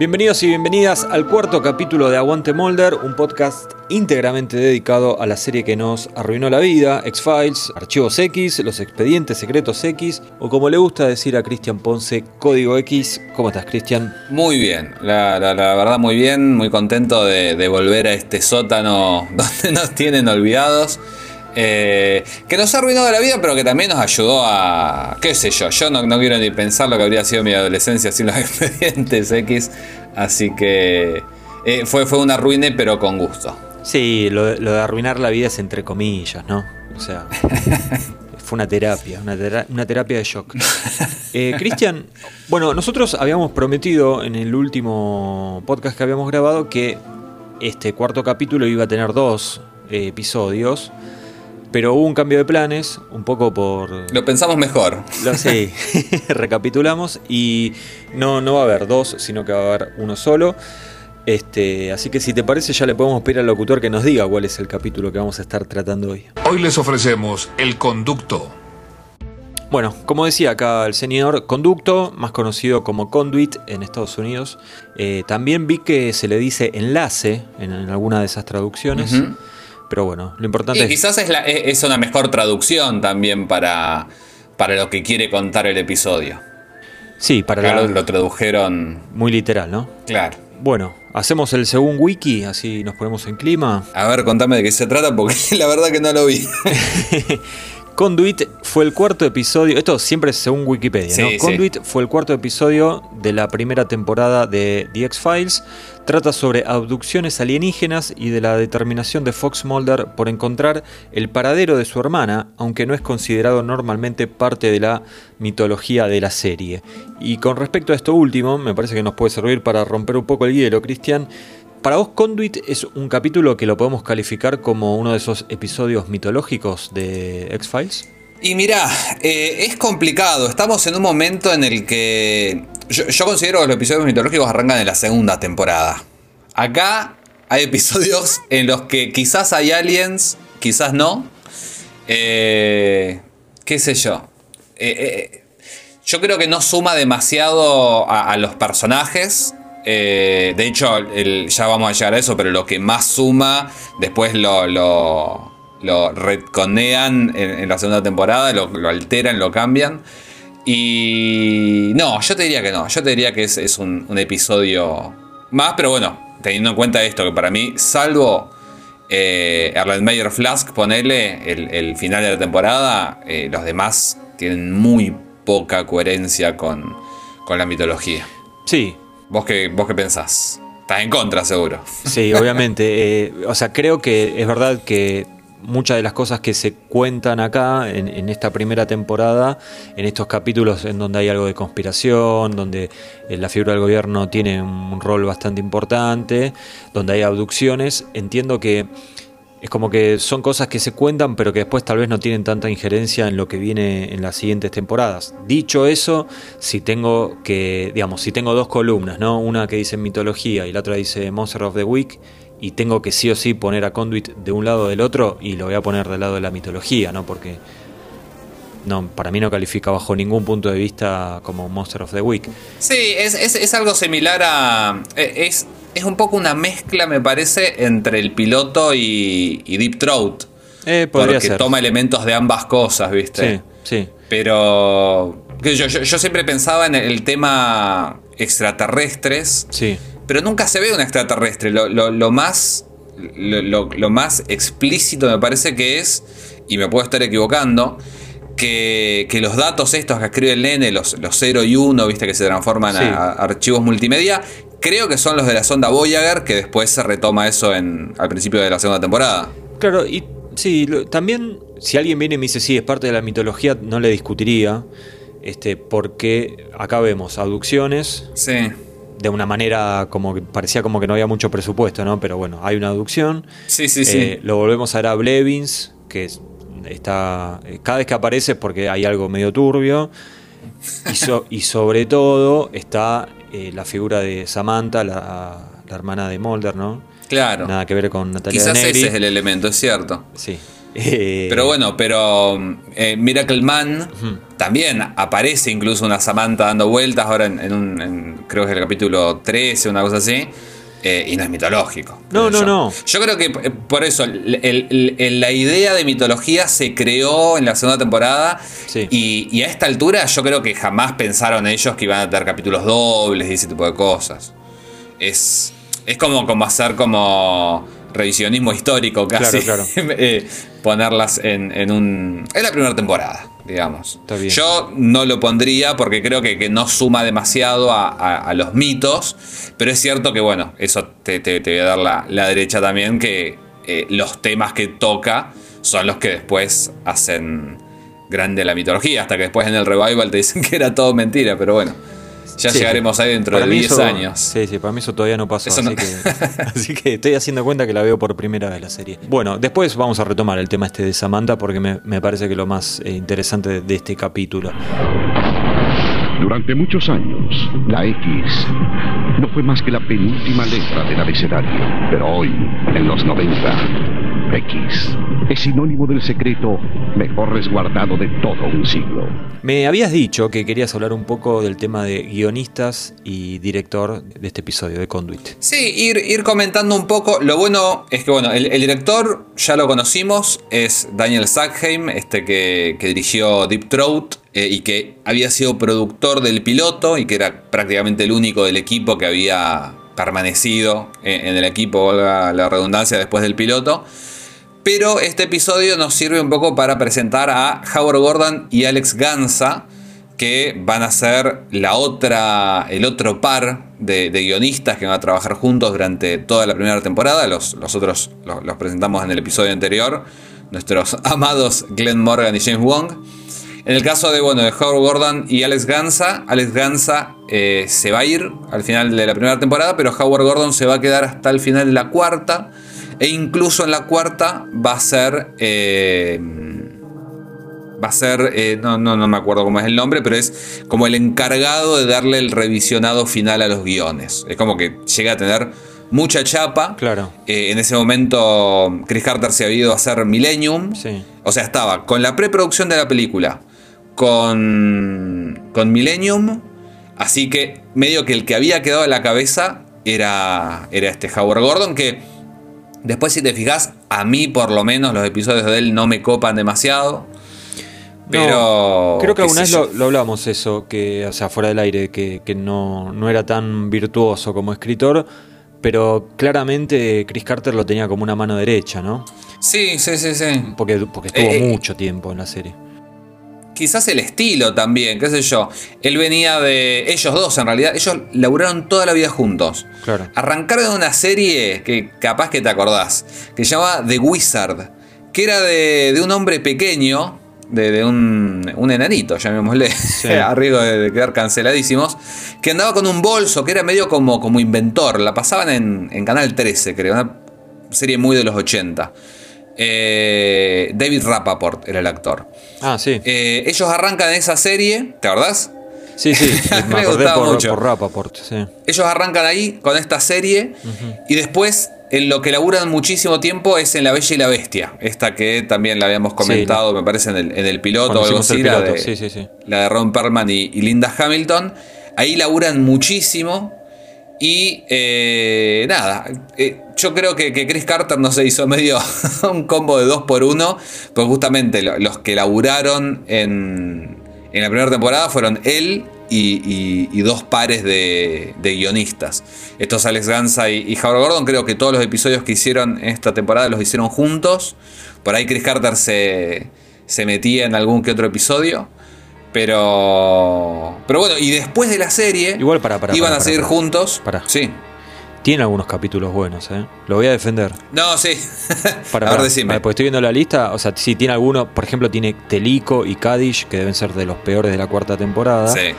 Bienvenidos y bienvenidas al cuarto capítulo de Aguante Molder, un podcast íntegramente dedicado a la serie que nos arruinó la vida, X-Files, Archivos X, Los Expedientes Secretos X, o como le gusta decir a Cristian Ponce, Código X. ¿Cómo estás, Cristian? Muy bien, la, verdad muy bien, muy contento de volver a este sótano donde nos tienen olvidados. Eh, que nos ha arruinado la vida, pero que también nos ayudó a. qué sé yo, yo no, quiero ni pensar lo que habría sido mi adolescencia sin los expedientes X. Así que eh, fue, fue una ruine, pero con gusto. Sí, lo, de arruinar la vida es entre comillas, ¿no? O sea, fue una terapia, una, terapia de shock. Eh, Cristian, bueno, nosotros habíamos prometido en el último podcast que habíamos grabado que este cuarto capítulo iba a tener dos episodios. Pero hubo un cambio de planes, un poco por... Lo pensamos mejor. Lo, sí, recapitulamos y no, no va a haber dos, sino que va a haber uno solo. Este, así que si te parece ya le podemos pedir al locutor que nos diga cuál es el capítulo que vamos a estar tratando hoy. Hoy les ofrecemos El Conducto. Bueno, como decía acá el señor Conducto, más conocido como Conduit en Estados Unidos, eh, también vi que se le dice enlace en, alguna de esas traducciones. Pero bueno, lo importante y Quizás es, es, una mejor traducción también para, para lo que quiere contar el episodio. Sí, para claro, lo tradujeron. Muy literal, ¿no? Claro. Bueno, hacemos el segundo wiki, así nos ponemos en clima. A ver, contame de qué se trata, porque la verdad que no lo vi. Conduit fue el cuarto episodio, esto siempre es según Wikipedia, ¿no? Conduit fue el cuarto episodio de la primera temporada de The X-Files. Trata sobre abducciones alienígenas y de la determinación de Fox Mulder por encontrar el paradero de su hermana, aunque no es considerado normalmente parte de la mitología de la serie. Y con respecto a esto último, me parece que nos puede servir para romper un poco el hielo, Cristian. Para vos, Conduit es un capítulo que lo podemos calificar como uno de esos episodios mitológicos de X-Files. Y mira, eh, es complicado. Estamos en un momento en el que yo, considero que los episodios mitológicos arrancan en la segunda temporada. Acá hay episodios en los que quizás hay aliens, quizás no. Eh, ¿Qué sé yo? Eh, yo creo que no suma demasiado a los personajes. Eh, de hecho, ya vamos a llegar a eso, pero lo que más suma, después lo, lo, lo retconean en, la segunda temporada, lo, alteran, lo cambian. Y no, yo te diría que no, yo te diría que es, un, episodio más, pero bueno, teniendo en cuenta esto, que para mí, salvo eh, Erlenmeyer Flask, ponele el, final de la temporada, eh, los demás tienen muy poca coherencia con, con la mitología. Sí, ¿Vos qué, vos qué pensás? Estás en contra, seguro. Sí, obviamente. Eh, o sea, creo que es verdad que muchas de las cosas que se cuentan acá en, esta primera temporada, en estos capítulos en donde hay algo de conspiración, donde eh, la figura del gobierno tiene un rol bastante importante, donde hay abducciones, entiendo que es como que son cosas que se cuentan, pero que después tal vez no tienen tanta injerencia en lo que viene en las siguientes temporadas. Dicho eso, si tengo que, digamos, si tengo dos columnas, ¿no? Una que dice mitología y la otra dice Monster of the Week, y tengo que sí o sí poner a Conduit de un lado o del otro, y lo voy a poner del lado de la mitología, ¿no? Porque no, para mí no califica bajo ningún punto de vista como Monster of the Week. Sí, es, es algo similar a. E, es, es un poco una mezcla, me parece, entre el piloto y, Deep Throat. Eh, porque toma elementos de ambas cosas, ¿viste? Sí, sí. Pero yo, yo, siempre pensaba en el tema extraterrestres. Sí. Pero nunca se ve un extraterrestre. Lo, lo, más, lo, más explícito me parece que es, y me puedo estar equivocando, que, los datos estos que escribe el nene, los, los 0 y 1, viste, que se transforman a, archivos multimedia, Creo que son los de la sonda Voyager, que después se retoma eso en, al principio de la segunda temporada. Claro, y sí, también si alguien viene y me dice, sí, es parte de la mitología, no le discutiría, este, porque acá vemos abducciones. Sí. De una manera como que parecía como que no había mucho presupuesto, ¿no? Pero bueno, hay una abducción. Sí, sí, sí. Eh, lo volvemos a ver a Blevins, que está. Eh, cada vez que aparece es porque hay algo medio turbio. Y, y sobre todo está eh, la figura de Samantha, la, hermana de Mulder, ¿no? Claro. Nada que ver con Natalia Quizás ese es el elemento, es cierto. Sí. Eh, Pero bueno, pero eh, Miracle Man también aparece incluso una Samantha dando vueltas ahora en, en un, en- creo que es el capítulo 13, una cosa así. Eh, y no es mitológico. No, no, yo. no. Yo creo que eh, por eso el- el- el- la idea de mitología se creó en la segunda temporada. Sí. Y, y a esta altura yo creo que jamás pensaron ellos que iban a tener capítulos dobles y ese tipo de cosas. Es, es como, como hacer como revisionismo histórico casi. Claro, Eh, ponerlas en, en un. En la primera temporada, digamos. Está bien. Yo no lo pondría porque creo que, que no suma demasiado a, a- a los mitos. Pero es cierto que, bueno, eso te, te- te voy a dar la, la derecha también, que eh, los temas que toca son los que después hacen grande la mitología. Hasta que después en el revival te dicen que era todo mentira, pero bueno. Ya Sí, llegaremos ahí dentro de mí 10 eso- años. Sí, sí, para mí eso todavía no pasó. Así, no- Que, así que estoy haciendo cuenta que la veo por primera vez la serie. Bueno, después vamos a retomar el tema este de Samantha porque me, me parece que lo más eh, interesante de, de este capítulo. Durante muchos años, la X no fue más que la penúltima letra del abecedario. Pero hoy, en los 90, X es sinónimo del secreto mejor resguardado de todo un siglo. Me habías dicho que querías hablar un poco del tema de guionistas y director de este episodio de Conduit. Sí, ir, ir comentando un poco. Lo bueno es que, bueno, el, el director ya lo conocimos, es Daniel Sackheim, este que, que dirigió Deep Throat eh, y que había sido productor del piloto y que era prácticamente el único del equipo que había permanecido en, en el equipo, valga la redundancia, después del piloto. Pero este episodio nos sirve un poco para presentar a Howard Gordon y Alex Gansa, que van a ser la otra, el otro par de, guionistas que van a trabajar juntos durante toda la primera temporada. Los, otros los, presentamos en el episodio anterior, nuestros amados Glenn Morgan y James Wong. En el caso de, bueno, de Howard Gordon y Alex Gansa, Alex Gansa eh, se va a ir al final de la primera temporada, pero Howard Gordon se va a quedar hasta el final de la cuarta. E incluso en la cuarta va a ser. eh, va a ser. eh, no, no, no me acuerdo cómo es el nombre, pero es como el encargado de darle el revisionado final a los guiones. Es como que llega a tener mucha chapa. Claro. Eh, en ese momento, Chris Carter se había ido a hacer Millennium. Sí. O sea, estaba con la preproducción de la película, con, con Millennium. Así que medio que el que había quedado en la cabeza era, era este Howard Gordon, que después si te fijas, a mí por lo menos los episodios de él no me copan demasiado. Pero... No, creo que alguna vez lo, lo hablamos eso, que, o sea, fuera del aire, que, que no, no era tan virtuoso como escritor, pero claramente Chris Carter lo tenía como una mano derecha, ¿no? Sí, sí, sí, sí. Porque, porque estuvo Eh, mucho tiempo en la serie. Quizás el estilo también, qué sé yo. Él venía de... Ellos dos en realidad, ellos laburaron toda la vida juntos. Claro. Arrancaron de una serie que capaz que te acordás, que se llama The Wizard, que era de, de un hombre pequeño, de, de un, un enanito, llamémosle, a riesgo de, de quedar canceladísimos, que andaba con un bolso, que era medio como, como inventor, la pasaban en, en Canal 13, creo, una serie muy de los 80. Eh, David Rappaport era el actor. Ah, sí. Eh, ellos arrancan esa serie, ¿te acordás? Sí, sí, me me acordé por, mucho. por Rappaport, sí. Ellos arrancan ahí con esta serie y después en lo que laburan muchísimo tiempo es en La Bella y la Bestia. Esta que también la habíamos comentado, me parece, en el, en el piloto o algo así. La de, sí, sí, sí. la de Ron Perlman y, y Linda Hamilton. Ahí laburan muchísimo. Y eh, nada, eh, yo creo que, que Chris Carter no se hizo medio un combo de dos por uno, pues justamente lo- los que laburaron en, en la primera temporada fueron él y, dos pares de, de guionistas. Estos Alex Gansa y, y Howard Gordon, creo que todos los episodios que hicieron esta temporada los hicieron juntos. Por ahí Chris Carter se, se metía en algún que otro episodio. Pero. Pero bueno, y después de la serie. Igual, pará, pará, Iban a seguir juntos. Pará. Sí. Tiene algunos capítulos buenos, ¿eh? Lo voy a defender. No, sí. Para, a ver, para, decime. para, porque estoy viendo la lista, o sea, sí tiene algunos, por ejemplo, tiene Telico y Kadish, que deben ser de los peores de la cuarta temporada. Sí.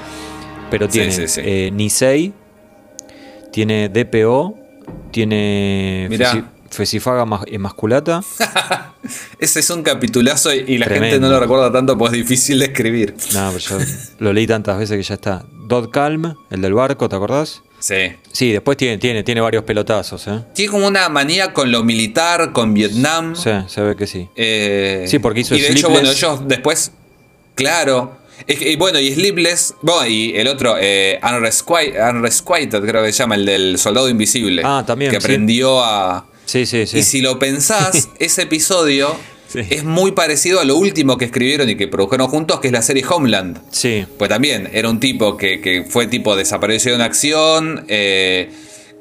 Pero Sí, tiene sí, sí. eh, Nisei, tiene DPO, tiene Mirá. Fesi- Fesifaga mas- Emasculata. Ese es un capitulazo y, la Tremendo. gente no lo recuerda tanto porque es difícil de escribir. No, pero yo lo leí tantas veces que ya está. Dot Calm, el del barco, ¿te acordás? Sí. Sí, después tiene, tiene, tiene varios pelotazos, ¿eh? Tiene como una manía con lo militar, con Vietnam. Sí, se ve que sí. Eh, Sí, porque hizo Y de hecho, bueno, ellos después. Claro. Y bueno, y Sleepless. Bueno, y el otro, eh, Unresqui- Unrequited, creo que se llama, el del soldado invisible. Ah, también, Que sí. aprendió a. Sí, sí, sí. Y si lo pensás, ese episodio Sí. es muy parecido a lo último que escribieron y que produjeron juntos, que es la serie Homeland. Sí, Pues también era un tipo que, que fue tipo desaparecido en acción, eh,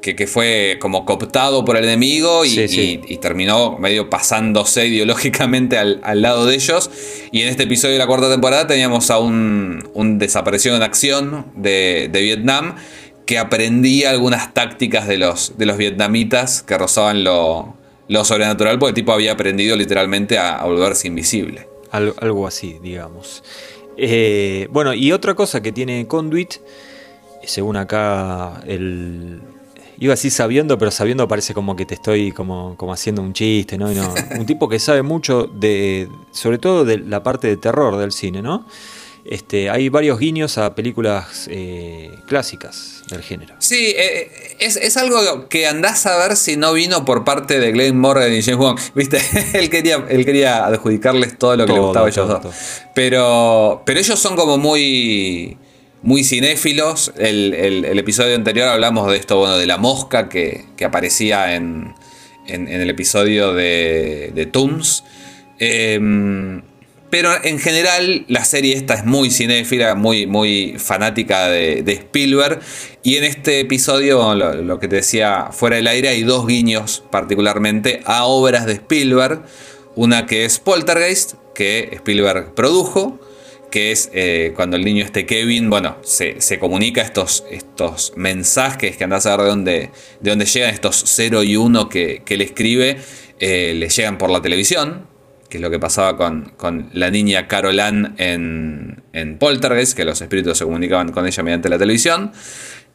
que, que fue como cooptado por el enemigo y, Sí, sí. y- y terminó medio pasándose ideológicamente al, al lado de ellos. Y en este episodio de la cuarta temporada teníamos a un, un desaparecido en acción de, de Vietnam que aprendía algunas tácticas de los, de los vietnamitas que rozaban lo, lo sobrenatural, porque el tipo había aprendido literalmente a, a volverse invisible. Al- algo así, digamos. Eh, bueno, y otra cosa que tiene Conduit, según acá el... Iba así sabiendo, pero sabiendo parece como que te estoy como, como haciendo un chiste, ¿no? Y no, Un tipo que sabe mucho de, sobre todo de la parte de terror del cine, ¿no? Este, hay varios guiños a películas eh, clásicas del género. Sí, eh, es, es algo que andás a ver si no vino por parte de Glenn Morgan y James Wong. Viste, él quería, él quería adjudicarles todo lo que le Todo, gustaba a ellos todo, dos. Pero, pero ellos son como muy, muy cinéfilos. El, el- el episodio anterior hablamos de esto, bueno, de la mosca que, que aparecía en, en- en el episodio de, de Toons. Em, pero en general la serie esta es muy cinéfila, muy, muy fanática de, Spielberg. Y en este episodio, lo, lo que te decía fuera del aire, hay dos guiños particularmente a obras de Spielberg. Una que es Poltergeist, que Spielberg produjo, que es eh, cuando el niño este Kevin, bueno, se, se comunica estos, estos mensajes que andás a ver de dónde, de dónde llegan estos 0 y 1 que, que él escribe, eh, le llegan por la televisión, que es lo que pasaba con, con la niña Caroline en, en Poltergeist, que los espíritus se comunicaban con ella mediante la televisión.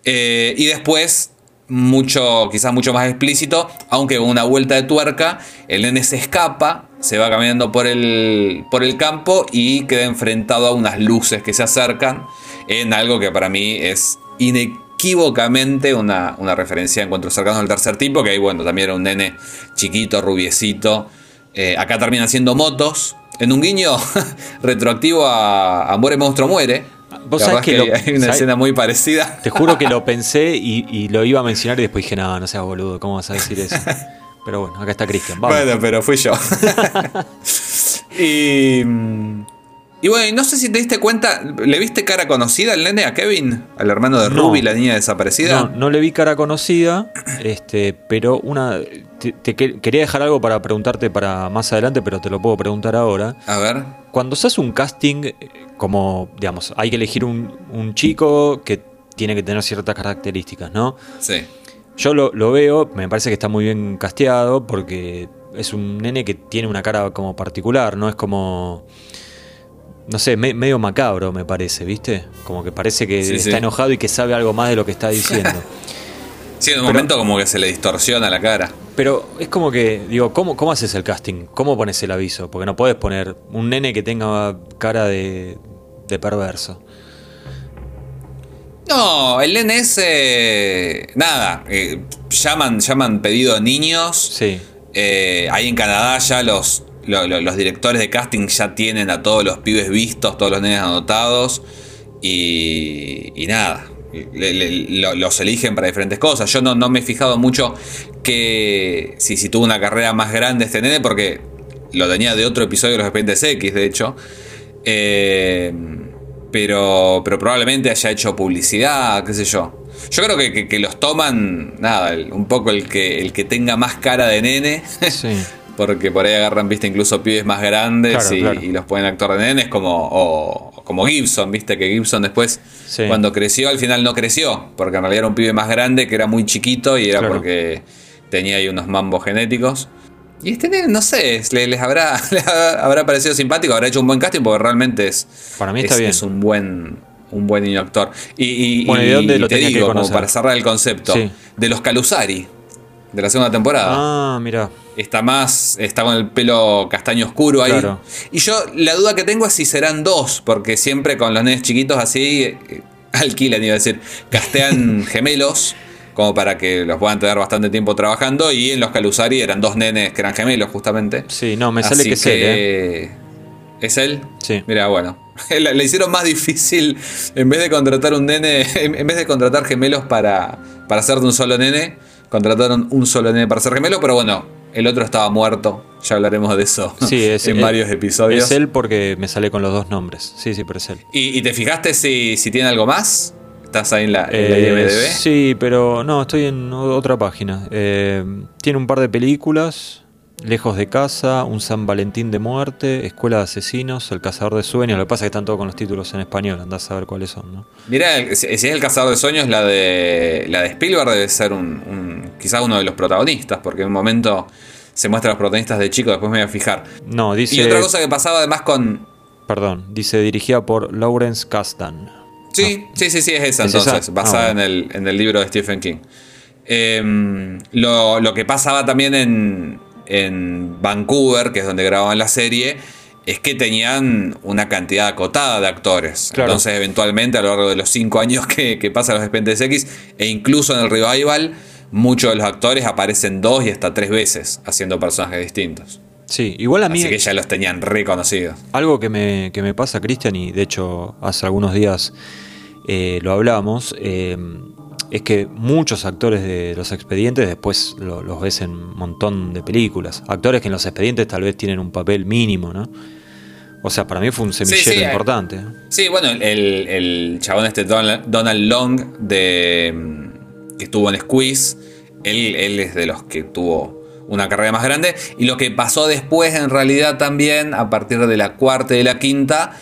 Eh, y después, mucho, quizás mucho más explícito, aunque con una vuelta de tuerca, el nene se escapa, se va caminando por el, por el campo y queda enfrentado a unas luces que se acercan en algo que para mí es inequívocamente una, una referencia a encuentros cercanos del tercer tipo, que ahí, bueno, también era un nene chiquito, rubiecito. Eh, acá terminan siendo motos. En un guiño retroactivo a, a Muere Monstruo Muere. Vos sabés que lo- hay una escena muy parecida. Te juro que lo pensé y, y lo iba a mencionar y después dije, no, no seas boludo, ¿cómo vas a decir eso? Pero bueno, acá está Cristian. Bueno, pero fui yo. y, mm, y bueno, y no sé si te diste cuenta, ¿le viste cara conocida al nene, a Kevin? Al hermano de No. Ruby, la niña desaparecida. No, no le vi cara conocida, este, pero una. Te, te que- quería dejar algo para preguntarte para más adelante, pero te lo puedo preguntar ahora. A ver. Cuando se hace un casting, eh, como, digamos, hay que elegir un, un chico que tiene que tener ciertas características, ¿no? Sí. Yo lo, lo veo, me parece que está muy bien casteado porque es un nene que tiene una cara como particular, ¿no? Es como. No sé, me- medio macabro me parece, ¿viste? Como que parece que Sí, está sí. enojado y que sabe algo más de lo que está diciendo. Sí, en un Pero- momento como que se le distorsiona la cara. Pero es como que, digo, ¿cómo, ¿cómo haces el casting? ¿Cómo pones el aviso? Porque no puedes poner un nene que tenga cara de, de perverso. No, el nene es. eh, nada. eh, llaman, llaman pedido de niños. Sí. Eh, ahí en Canadá ya los, lo- lo- los directores de casting ya tienen a todos los pibes vistos, todos los nenes anotados. Y, y nada, le- le- lo- los eligen para diferentes cosas. Yo no, no me he fijado mucho que si, si tuvo una carrera más grande este nene, porque lo tenía de otro episodio de los Expedientes X, de hecho. Eh, pero, pero probablemente haya hecho publicidad, qué sé yo. Yo creo que, que- que los toman, nada, un poco el que, el que tenga más cara de nene. Sí. Porque por ahí agarran, viste, incluso pibes más grandes Claro, y, claro. y los pueden actuar de nenes, como, o- como Gibson, viste, que Gibson después, Sí. cuando creció, al final no creció, porque en realidad era un pibe más grande que era muy chiquito y era Claro. porque tenía ahí unos mambos genéticos. Y este nene, no sé, le- les, habrá, les habrá parecido simpático, habrá hecho un buen casting, porque realmente es, Para mí está es, bien. es un buen un buen niño actor. Y, y- Bueno, ¿y de dónde lo te tenía que digo, como para cerrar el concepto, Sí. de los Calusari, de la segunda temporada. Ah, mira. Está más, está con el pelo castaño oscuro ahí. Claro. Y yo la duda que tengo es si serán dos, porque siempre con los nenes chiquitos así, eh, alquilan, iba a decir, castean gemelos como para que los puedan tener bastante tiempo trabajando y en los Calusari eran dos nenes que eran gemelos justamente. Sí, no, me sale que es él, ¿eh? ¿Es él? Sí. Mira, bueno. Le hicieron más difícil, en vez de contratar un nene, en vez de contratar gemelos para, para hacer de un solo nene, contrataron un solo nene para ser gemelo, pero bueno, el otro estaba muerto. Ya hablaremos de eso sí, es, en varios episodios. Es él porque me sale con los dos nombres. Sí, sí, pero es él. ¿Y, te fijaste si, si, tiene algo más? ¿Estás ahí en la, en IMDb? Eh, sí, pero no, estoy en otra página. Eh, tiene un par de películas. Lejos de casa, Un San Valentín de muerte, Escuela de Asesinos, El Cazador de Sueños. Lo que pasa es que están todos con los títulos en español, andás a ver cuáles son, ¿no? Mira, si es El Cazador de Sueños, la de, la de Spielberg debe ser un, quizás uno de los protagonistas, porque en un momento se muestra a los protagonistas de chico, después me voy a fijar. No, dice. Y otra cosa que pasaba además con. Perdón, dice dirigida por Lawrence Kasdan. Sí, sí, sí, sí, es esa entonces, basada ah, en, el, en, el, libro de Stephen King. Em, lo, lo que pasaba también en, en Vancouver, que es donde grababan la serie, es que tenían una cantidad acotada de actores. Entonces, eventualmente, a lo largo de los cinco años que, que pasan los Expedientes X, e incluso en el revival, muchos de los actores aparecen dos y hasta tres veces haciendo personajes distintos. Sí, igual a mí. Así que ya los tenían reconocidos. Algo que me, que me pasa, Cristian, y de hecho hace algunos días eh, lo hablamos. Eh, es que muchos actores de los expedientes después los ves en un montón de películas. Actores que en los expedientes tal vez tienen un papel mínimo, ¿no? O sea, para mí fue un semillero importante. Sí, bueno, el, el, chabón este Donald, Long de que estuvo en Squeeze, él, él es de los que tuvo una carrera más grande. Y lo que pasó después, en realidad, también, a partir de la cuarta y de la quinta,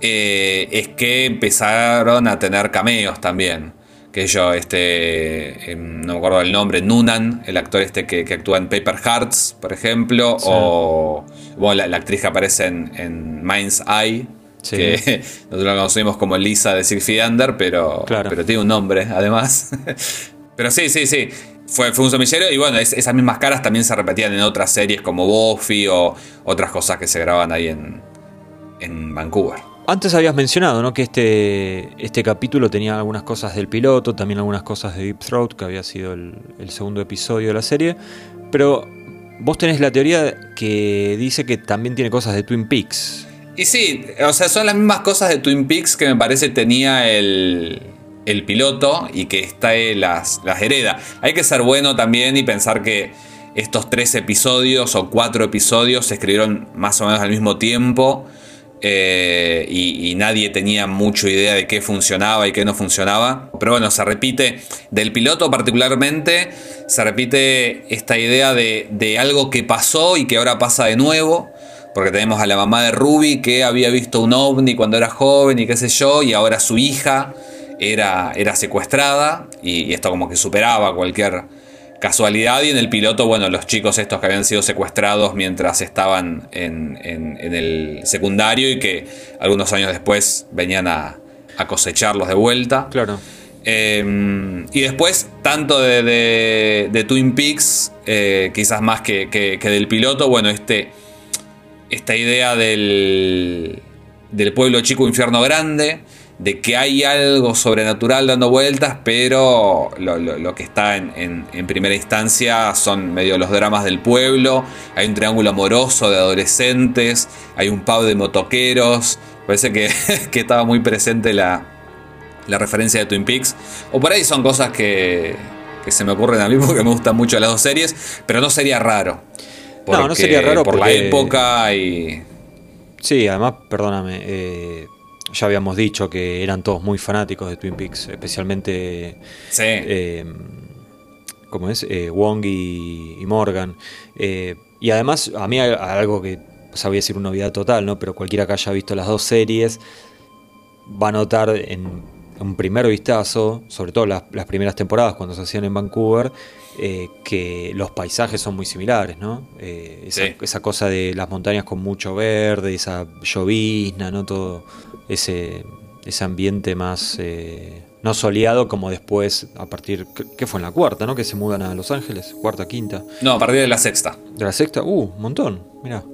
eh, es que empezaron a tener cameos también que yo, este, em, no me acuerdo el nombre, Nunan, el actor este que, actúa en Paper Hearts, por ejemplo, o bueno, la, actriz que aparece en, Mind's Eye, que nosotros la conocimos como Lisa de Feet Under, pero, pero tiene un nombre además. pero sí, sí, sí. Fue, fue un semillero y bueno, esas mismas caras también se repetían en otras series como Buffy o otras cosas que se graban ahí en, en Vancouver. Antes habías mencionado ¿no? que este, este capítulo tenía algunas cosas del piloto, también algunas cosas de Deep Throat, que había sido el, segundo episodio de la serie, pero vos tenés la teoría que dice que también tiene cosas de Twin Peaks. Y sí, o sea, son las mismas cosas de Twin Peaks que me parece tenía el, el piloto y que esta las, las hereda. Hay que ser bueno también y pensar que estos tres episodios o cuatro episodios se escribieron más o menos al mismo tiempo eh, y, nadie tenía mucha idea de qué funcionaba y qué no funcionaba. Pero bueno, se repite, del piloto particularmente, se repite esta idea de, algo que pasó y que ahora pasa de nuevo. Porque tenemos a la mamá de Ruby que había visto un ovni cuando era joven y qué sé yo, y ahora su hija era, era secuestrada y esto como que superaba cualquier casualidad y en el piloto, bueno, los chicos estos que habían sido secuestrados mientras estaban en, el secundario y que algunos años después venían a, cosecharlos de vuelta. Claro. Em, y después, tanto de, Twin Peaks, eh, quizás más que, del piloto, bueno, este, esta idea del, del pueblo chico, infierno grande de que hay algo sobrenatural dando vueltas, pero lo, que está en, primera instancia son medio los dramas del pueblo, hay un triángulo amoroso de adolescentes, hay un pub de motoqueros, parece que, estaba muy presente la, referencia de Twin Peaks, o por ahí son cosas que, se me ocurren a mí porque me gustan mucho las dos series, pero no sería raro. no, no sería raro por la época y... Sí, además, perdóname, eh, ya habíamos dicho que eran todos muy fanáticos de Twin Peaks, especialmente. Sí. Eh, ¿Cómo es? Eh, Wong y, Morgan. Eh, y además, a mí algo que sabía decir una novedad total, ¿no? Pero cualquiera que haya visto las dos series va a notar en un primer vistazo, sobre todo las, primeras temporadas cuando se hacían en Vancouver, que los paisajes son muy similares, ¿no? esa, esa, cosa de las montañas con mucho verde, esa llovizna, ¿no? Todo ese, ese ambiente más eh, no soleado como después, a partir, ¿qué fue en la cuarta, no? Que se mudan a Los Ángeles, cuarta, quinta. No, a partir de la sexta. De la sexta, uh, un montón, mira.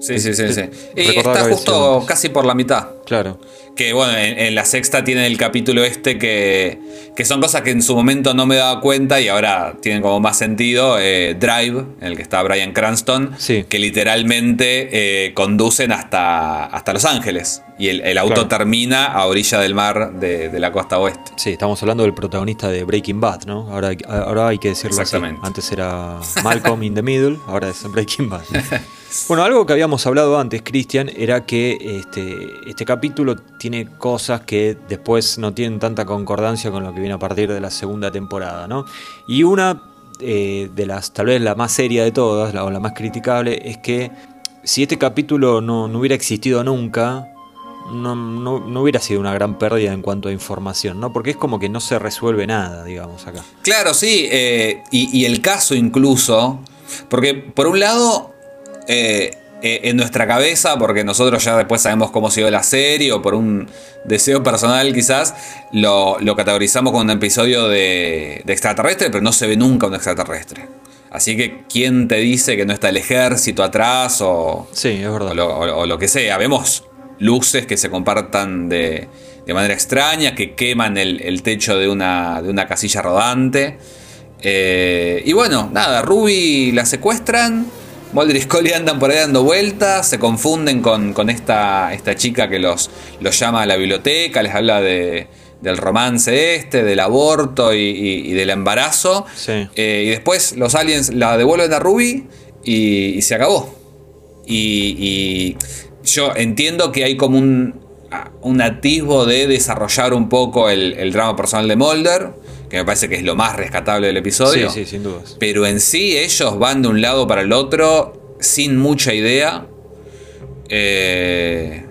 Sí, sí, sí, sí. está justo casi por la mitad. Claro. Que bueno, en, en la sexta tiene el capítulo este que, que son cosas que en su momento no me daba cuenta y ahora tienen como más sentido. eh, Drive, en el que está Brian Cranston, Sí. que literalmente eh, conducen hasta, hasta Los Ángeles. Y el, el auto Claro. termina a orilla del mar de, de la costa oeste. Sí, estamos hablando del protagonista de Breaking Bad, ¿no? Ahora, hay- ahora hay que decirlo así. Exactamente. Antes era Malcolm in the Middle, ahora es Breaking Bad. Bueno, algo que habíamos hablado antes, Cristian, era que este, este capítulo tiene cosas que después no tienen tanta concordancia con lo que viene a partir de la segunda temporada, ¿no? Y una eh, de las, tal vez la más seria de todas, o la más criticable, es que si este capítulo no, hubiera existido nunca, no, hubiera sido una gran pérdida en cuanto a información, ¿no? Porque es como que no se resuelve nada, digamos, acá. Claro, sí, eh, y el caso incluso, porque por un lado, eh, eh, en nuestra cabeza, porque nosotros ya después sabemos cómo siguió la serie, o por un deseo personal quizás, lo, lo categorizamos como un episodio de, de extraterrestre, pero no se ve nunca un extraterrestre. Así que, ¿quién te dice que no está el ejército atrás o, Sí, es verdad. o lo, o- o lo que sea. Vemos luces que se compartan de, de manera extraña, que queman el, el techo de una, de una casilla rodante. Eh, y bueno, nada, Ruby la secuestran. Mulder y Scully andan por ahí dando vueltas, se confunden con, con esta, esta chica que los, los llama a la biblioteca, les habla de, del romance este, del aborto y, y- y del embarazo. Sí. Eh, y después los aliens la devuelven a Ruby y, y se acabó. Y, y yo entiendo que hay como un, un atisbo de desarrollar un poco el, el drama personal de Mulder, que me parece que es lo más rescatable del episodio. Sí, sí, sin dudas. Pero en sí ellos van de un lado para el otro sin mucha idea. Eh,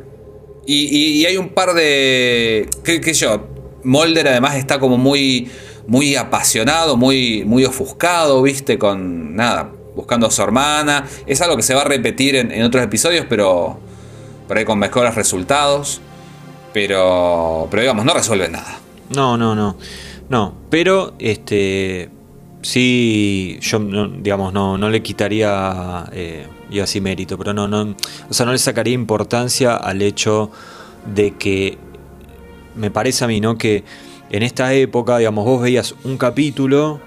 y, y- y hay un par de... ¿Qué, qué sé yo? Mulder además está como muy, muy apasionado, muy, muy ofuscado, viste, con nada, buscando a su hermana. Es algo que se va a repetir en, en otros episodios, pero por ahí con mejores resultados. Pero, pero digamos, no resuelve nada. No, no, no. No, pero este sí, yo no, digamos, no, no le quitaría, eh, iba así mérito, pero no, no, o sea, no le sacaría importancia al hecho de que me parece a mí, ¿no? Que en esta época, digamos, vos veías un capítulo,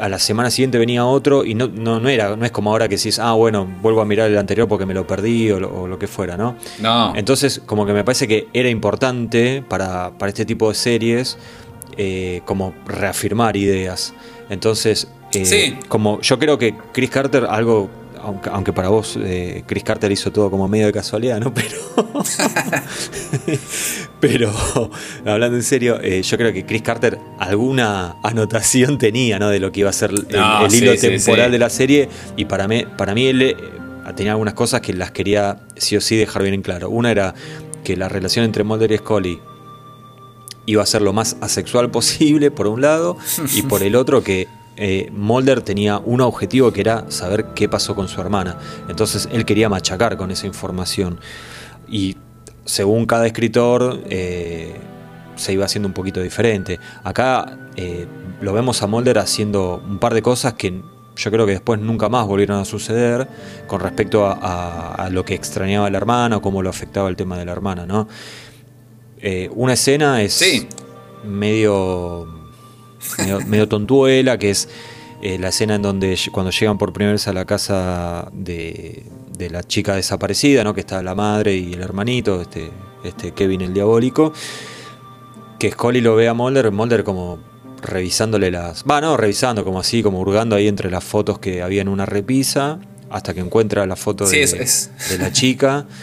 a la semana siguiente venía otro, y no, no, no era, no es como ahora que decís, ah, bueno, vuelvo a mirar el anterior porque me lo perdí o lo, o lo que fuera, ¿no? No. Entonces, como que me parece que era importante para, para este tipo de series, eh, como reafirmar ideas. Entonces, eh, Sí. como yo creo que Chris Carter, algo, aunque, aunque para vos eh, Chris Carter hizo todo como medio de casualidad, ¿no? Pero, pero hablando en serio, yo creo que Chris Carter alguna anotación tenía, ¿no? De lo que iba a ser el, No, el sí, hilo sí, temporal de la serie y para mí, para mí él tenía algunas cosas que las quería sí o sí dejar bien en claro. Una era que la relación entre Mulder y Scully iba a ser lo más asexual posible, por un lado, y por el otro que eh, Mulder tenía un objetivo que era saber qué pasó con su hermana. Entonces él quería machacar con esa información. Y según cada escritor, eh, se iba haciendo un poquito diferente. Acá eh, lo vemos a Mulder haciendo un par de cosas que yo creo que después nunca más volvieron a suceder con respecto a, a- a lo que extrañaba a la hermana o cómo lo afectaba el tema de la hermana, ¿no? Eh, una escena es Sí. medio, medio, medio tontuela, que es eh, la escena en donde cuando llegan por primera vez a la casa de, de la chica desaparecida, ¿no? que está la madre y el hermanito, este, este Kevin el diabólico, que Scully lo ve a Mulder, Mulder como revisándole las... Va, no, revisando, como así, como hurgando ahí entre las fotos que había en una repisa, hasta que encuentra la foto Sí, de, es- es- de la chica.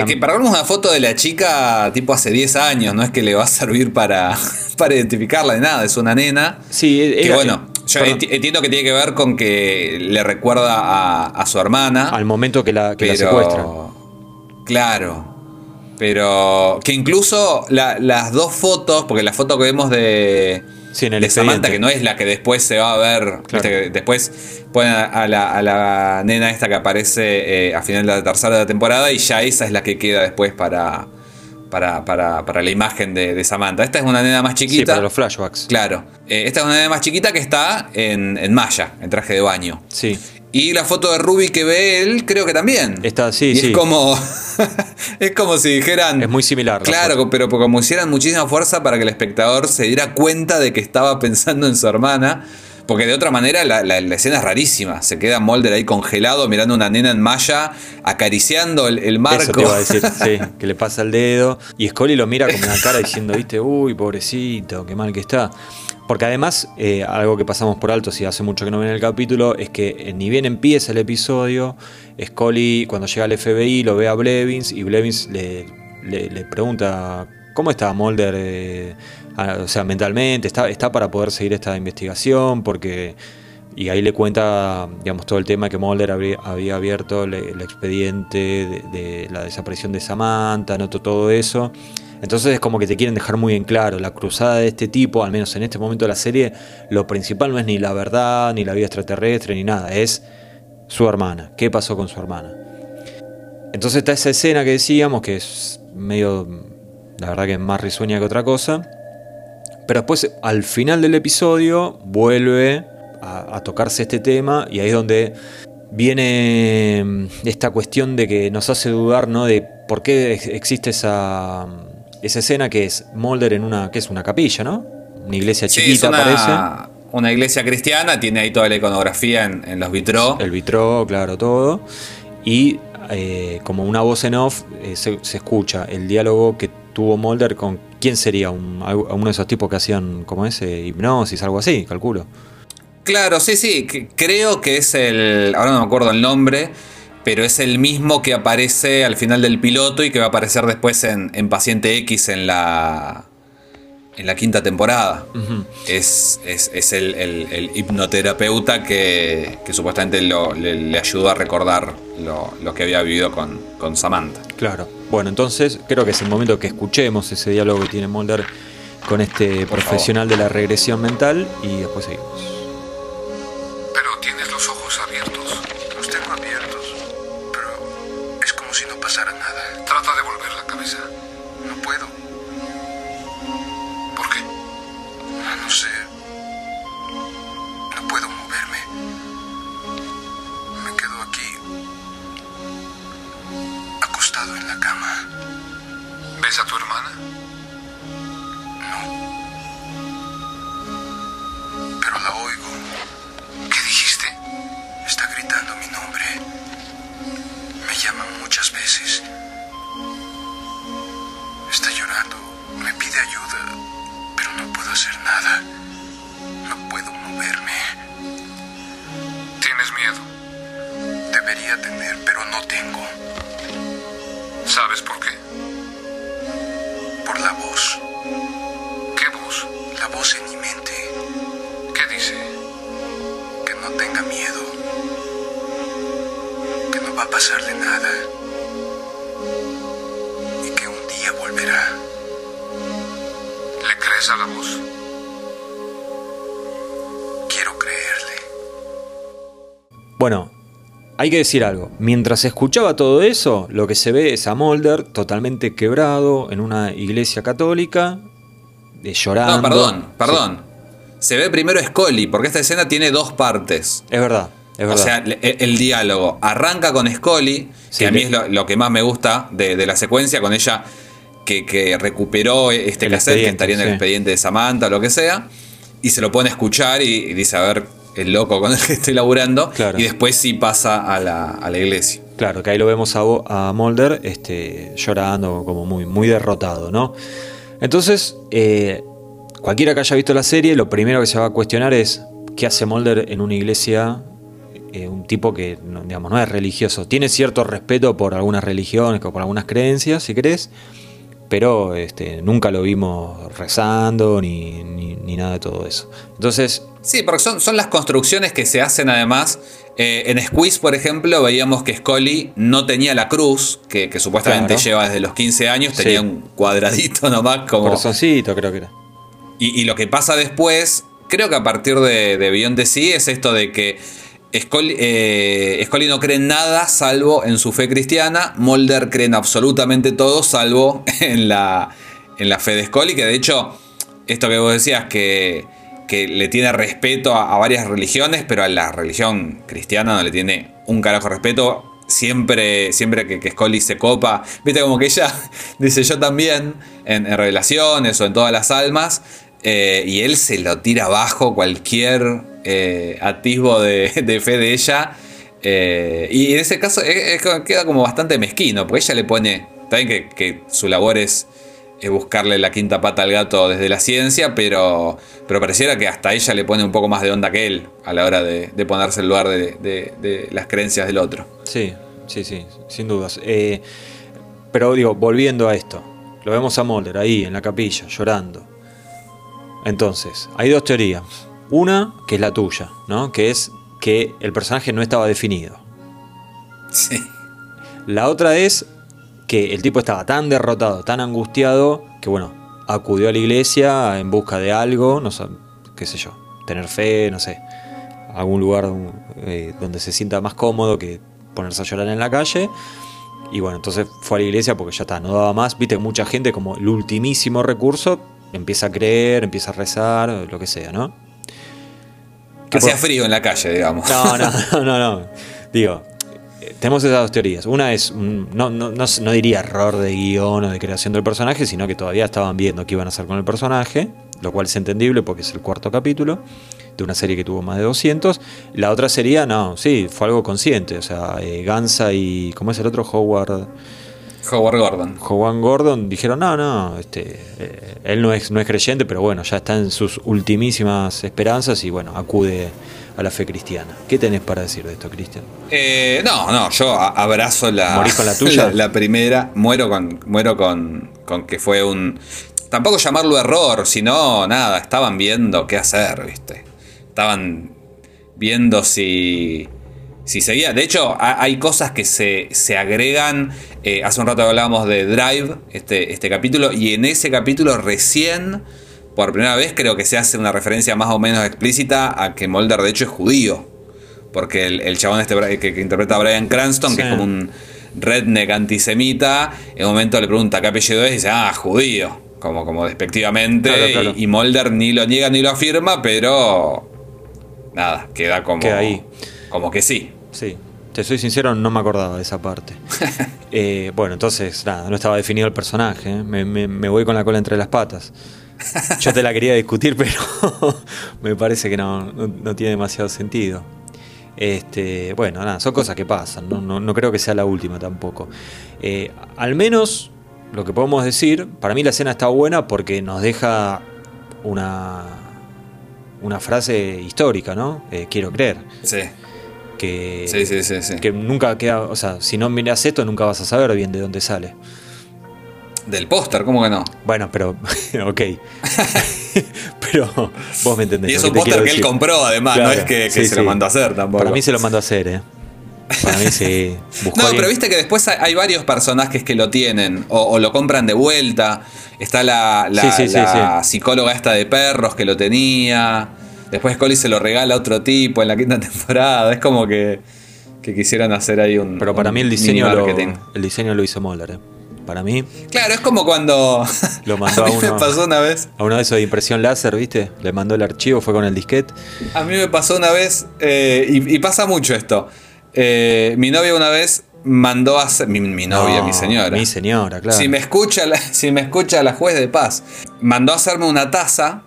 Que, que para una foto de la chica tipo hace 10 años, no es que le va a servir para, para identificarla de nada, es una nena. Sí, Que era- bueno, yo perdón. entiendo que tiene que ver con que le recuerda a, a su hermana. al momento que la, que la pero, secuestran. Claro. Pero que incluso la- las dos fotos, porque la foto que vemos de, Sí, en el de Samantha, que no es la que después se va a ver, que después ponen a, a la, a la nena esta que aparece eh, a final de la tercera temporada y ya esa es la que queda después para, para, para, para la imagen de, de Samantha. Esta es una nena más chiquita. Sí, para los flashbacks. Claro. Eh, esta es una nena más chiquita que está en, en malla, en traje de baño. Sí. Y la foto de Ruby que ve él, creo que también. Está, sí, y sí. Es como. es como si dijeran. Es muy similar. la Claro, pero como hicieran muchísima fuerza para que el espectador se diera cuenta de que estaba pensando en su hermana. Porque de otra manera la, la- la escena es rarísima. Se queda Mulder ahí congelado mirando a una nena en malla, acariciando el, el marco. Eso te iba a decir, sí, que le pasa el dedo. Y Scully lo mira con una cara diciendo, viste, uy, pobrecito, qué mal que está. Porque además, eh, algo que pasamos por alto, si hace mucho que no ven el capítulo, es que eh, ni bien empieza el episodio, Scully cuando llega al FBI lo ve a Blevins y Blevins le, le- pregunta, ¿cómo está Mulder? eh, o sea, mentalmente, ¿está, ¿está para poder seguir esta investigación? Porque... Y ahí le cuenta, digamos, todo el tema que Mulder había abierto el, el expediente de, de la desaparición de Samantha, notó todo eso. Entonces es como que te quieren dejar muy en claro, la cruzada de este tipo, al menos en este momento de la serie, lo principal no es ni la verdad, ni la vida extraterrestre, ni nada, es su hermana, qué pasó con su hermana. Entonces está esa escena que decíamos, que es medio, la verdad que es más risueña que otra cosa, pero después al final del episodio vuelve a, a tocarse este tema y ahí es donde viene mm, esta cuestión de que nos hace dudar ¿no? de por qué ex- existe esa, esa escena que es Mulder en una, que es una capilla, ¿no? Una iglesia Sí, chiquita parece. una, iglesia cristiana, tiene ahí toda la iconografía en, en los vitró. El vitró, claro, todo. Y eh, como una voz en off eh, se, se escucha el diálogo que tuvo Mulder con quién sería un, uno de esos tipos que hacían como ese hipnosis, algo así, calculo. Claro, sí, sí, que- creo que es el, ahora no me acuerdo el nombre, pero es el mismo que aparece al final del piloto y que va a aparecer después en, en Paciente X en la, en la quinta temporada. Es, es- es el, el- el hipnoterapeuta que, que supuestamente lo- le, le ayudó a recordar lo, lo que había vivido con, con Samantha. Claro. Bueno, entonces creo que es el momento que escuchemos ese diálogo que tiene Mulder con este Por profesional de la regresión mental y después seguimos. Pero tienes los ojos abiertos. ¿Ves a tu hermana? Pero la oigo. ¿Qué dijiste? Está gritando mi nombre. Me llama muchas veces. Está llorando. Me pide ayuda. Pero no puedo hacer nada. No puedo moverme. ¿Tienes miedo? Debería tener, pero no tengo. ¿Sabes por qué? Por la voz. ¿Qué voz? La voz en mi mente. ¿Qué dice? Que no tenga miedo. Que no va a pasarle nada. Y que un día volverá. ¿Le crees a la voz? Quiero creerle. Bueno, hay que decir algo. Mientras escuchaba todo eso, lo que se ve es a Mulder totalmente quebrado en una iglesia católica, eh, llorando. No, perdón, perdón. Se ve primero Scully, porque esta escena tiene dos partes. Es verdad, es O verdad. sea, le- el, el diálogo arranca con Scully, Sí, que a mí es lo, lo que más me gusta de, de la secuencia, con ella que, que recuperó este cassette, que estaría en el sí. expediente de Samantha o lo que sea, y se lo pone a escuchar y, y dice, a ver, el loco con el que estoy laburando, Claro. y después sí pasa a la, a la iglesia. Claro, que ahí lo vemos a, a Mulder este, llorando, como muy, muy derrotado, ¿no? Entonces, eh, cualquiera que haya visto la serie, lo primero que se va a cuestionar es qué hace Mulder en una iglesia, eh, un tipo que, no, digamos, no es religioso. Tiene cierto respeto por algunas religiones, o por algunas creencias, si querés, pero este, nunca lo vimos rezando ni, ni- ni nada de todo eso. Entonces, Sí, porque son, son las construcciones que se hacen además. Eh, en Squeeze, por ejemplo, veíamos que Scully no tenía la cruz, que, que supuestamente Claro. lleva desde los 15 años, tenía Sí. un cuadradito nomás como... corazoncito creo que era. Y, y lo que pasa después, creo que a partir de, de Beyond the Sea es esto de que Scully, eh, Scully no cree en nada salvo en su fe cristiana. Mulder cree en absolutamente todo salvo en la, en la fe de Scully. Que de hecho, esto que vos decías, que, que le tiene respeto a, varias religiones, pero a la religión cristiana no le tiene un carajo respeto. Siempre, siempre que, que Scully se copa, viste como que ella dice yo también en, revelaciones o en todas las almas, eh, y él se lo tira abajo cualquier eh, atisbo de, fe de ella. Eh, y en ese caso queda como bastante mezquino, porque ella le pone, también que, que su labor es buscarle la quinta pata al gato desde la ciencia, pero, pero pareciera que hasta ella le pone un poco más de onda que él a la hora de, de ponerse en lugar de, de- de las creencias del otro. Sí, sí, sí, sin dudas. Eh, pero digo, volviendo a esto, lo vemos a Mulder ahí en la capilla, llorando. Entonces, hay dos teorías. Una, que es la tuya, ¿no? Que es que el personaje no estaba definido. Sí. La otra es que el tipo estaba tan derrotado, tan angustiado, que bueno, acudió a la iglesia en busca de algo, no sé, qué sé yo, tener fe, no sé, algún lugar eh, donde se sienta más cómodo que ponerse a llorar en la calle. Y bueno, entonces fue a la iglesia porque ya está, no daba más. Viste, mucha gente como el ultimísimo recurso empieza a creer, empieza a rezar, lo que sea, ¿no? Que hacía frío en la calle, digamos. No, no, no, no, no. Digo, tenemos esas dos teorías. Una es, un- no, no, no, no diría error de guion o de creación del personaje, sino que todavía estaban viendo qué iban a hacer con el personaje, lo cual es entendible porque es el cuarto capítulo de una serie que tuvo más de 200. La otra sería, no, sí, fue algo consciente. O sea, eh, Gansa y, ¿cómo es el otro? Howard. Howard Gordon. Juan Gordon dijeron, no, no, este, eh, él no es, no es creyente, pero bueno, ya está en sus ultimísimas esperanzas y bueno, acude a la fe cristiana. ¿Qué tenés para decir de esto, Cristian? Eh, no, no, yo abrazo la, ¿Morís con la tuya? la, la primera, muero con, muero con, con que fue un. Tampoco llamarlo error, sino nada, estaban viendo qué hacer, ¿viste? Estaban viendo si. Si seguía. De hecho, ha- hay cosas que se, se agregan. eh, hace un rato hablábamos de Drive, este, este capítulo, y en ese capítulo recién, por primera vez, creo que se hace una referencia más o menos explícita a que Mulder, de hecho, es judío. Porque el, el chabón este que, que interpreta a Brian Cranston, que es como un redneck antisemita, en un momento le pregunta qué apellido es y dice, ah, judío. Como, como despectivamente. Claro, claro. Y, y Mulder ni lo niega ni lo afirma, pero. Nada, queda como. Queda ahí. Como que sí. Sí, te soy sincero, no me acordaba de esa parte. Eh, bueno, entonces, nada, no estaba definido el personaje. ¿eh? Me, me- me voy con la cola entre las patas. Yo te la quería discutir, pero me parece que no, no- no tiene demasiado sentido. Este, bueno, nada, son cosas que pasan. No, no- no creo que sea la última tampoco. Eh, al menos lo que podemos decir, para mí la escena está buena porque nos deja una, una frase histórica, ¿no? Eh, quiero creer. Sí. Que, Sí, sí, sí, sí. que nunca queda, o sea, si no miras esto nunca vas a saber bien de dónde sale. Del póster, ¿cómo que no? Bueno, pero, ok. pero vos me entendés. Y es un póster que él compró, además, Claro, no es que, que sí, se sí. lo mandó a hacer tampoco. Para mí se lo mandó a hacer, ¿eh? Para mí sí. Buscó No, pero viste que después hay, varios personajes que lo tienen o, o lo compran de vuelta. Está la, la- Sí, sí, sí, la psicóloga esta de perros que lo tenía. Después Scully se lo regala a otro tipo en la quinta temporada. Es como que, que quisieran hacer ahí un. Pero para un mí el diseño, lo, marketing. el diseño lo hizo Moller, ¿eh? Para mí, Claro, es como cuando. Lo mandó a mí a me uno. pasó una vez. a uno de esos de impresión láser, ¿viste? Le mandó el archivo, fue con el disquete. A mí me pasó una vez, eh, y, y pasa mucho esto. Eh, mi novia una vez mandó a hacer. Mi, mi novia, No, mi señora. Mi señora, claro. Si me escucha la, si me escucha la juez de paz, mandó a hacerme una taza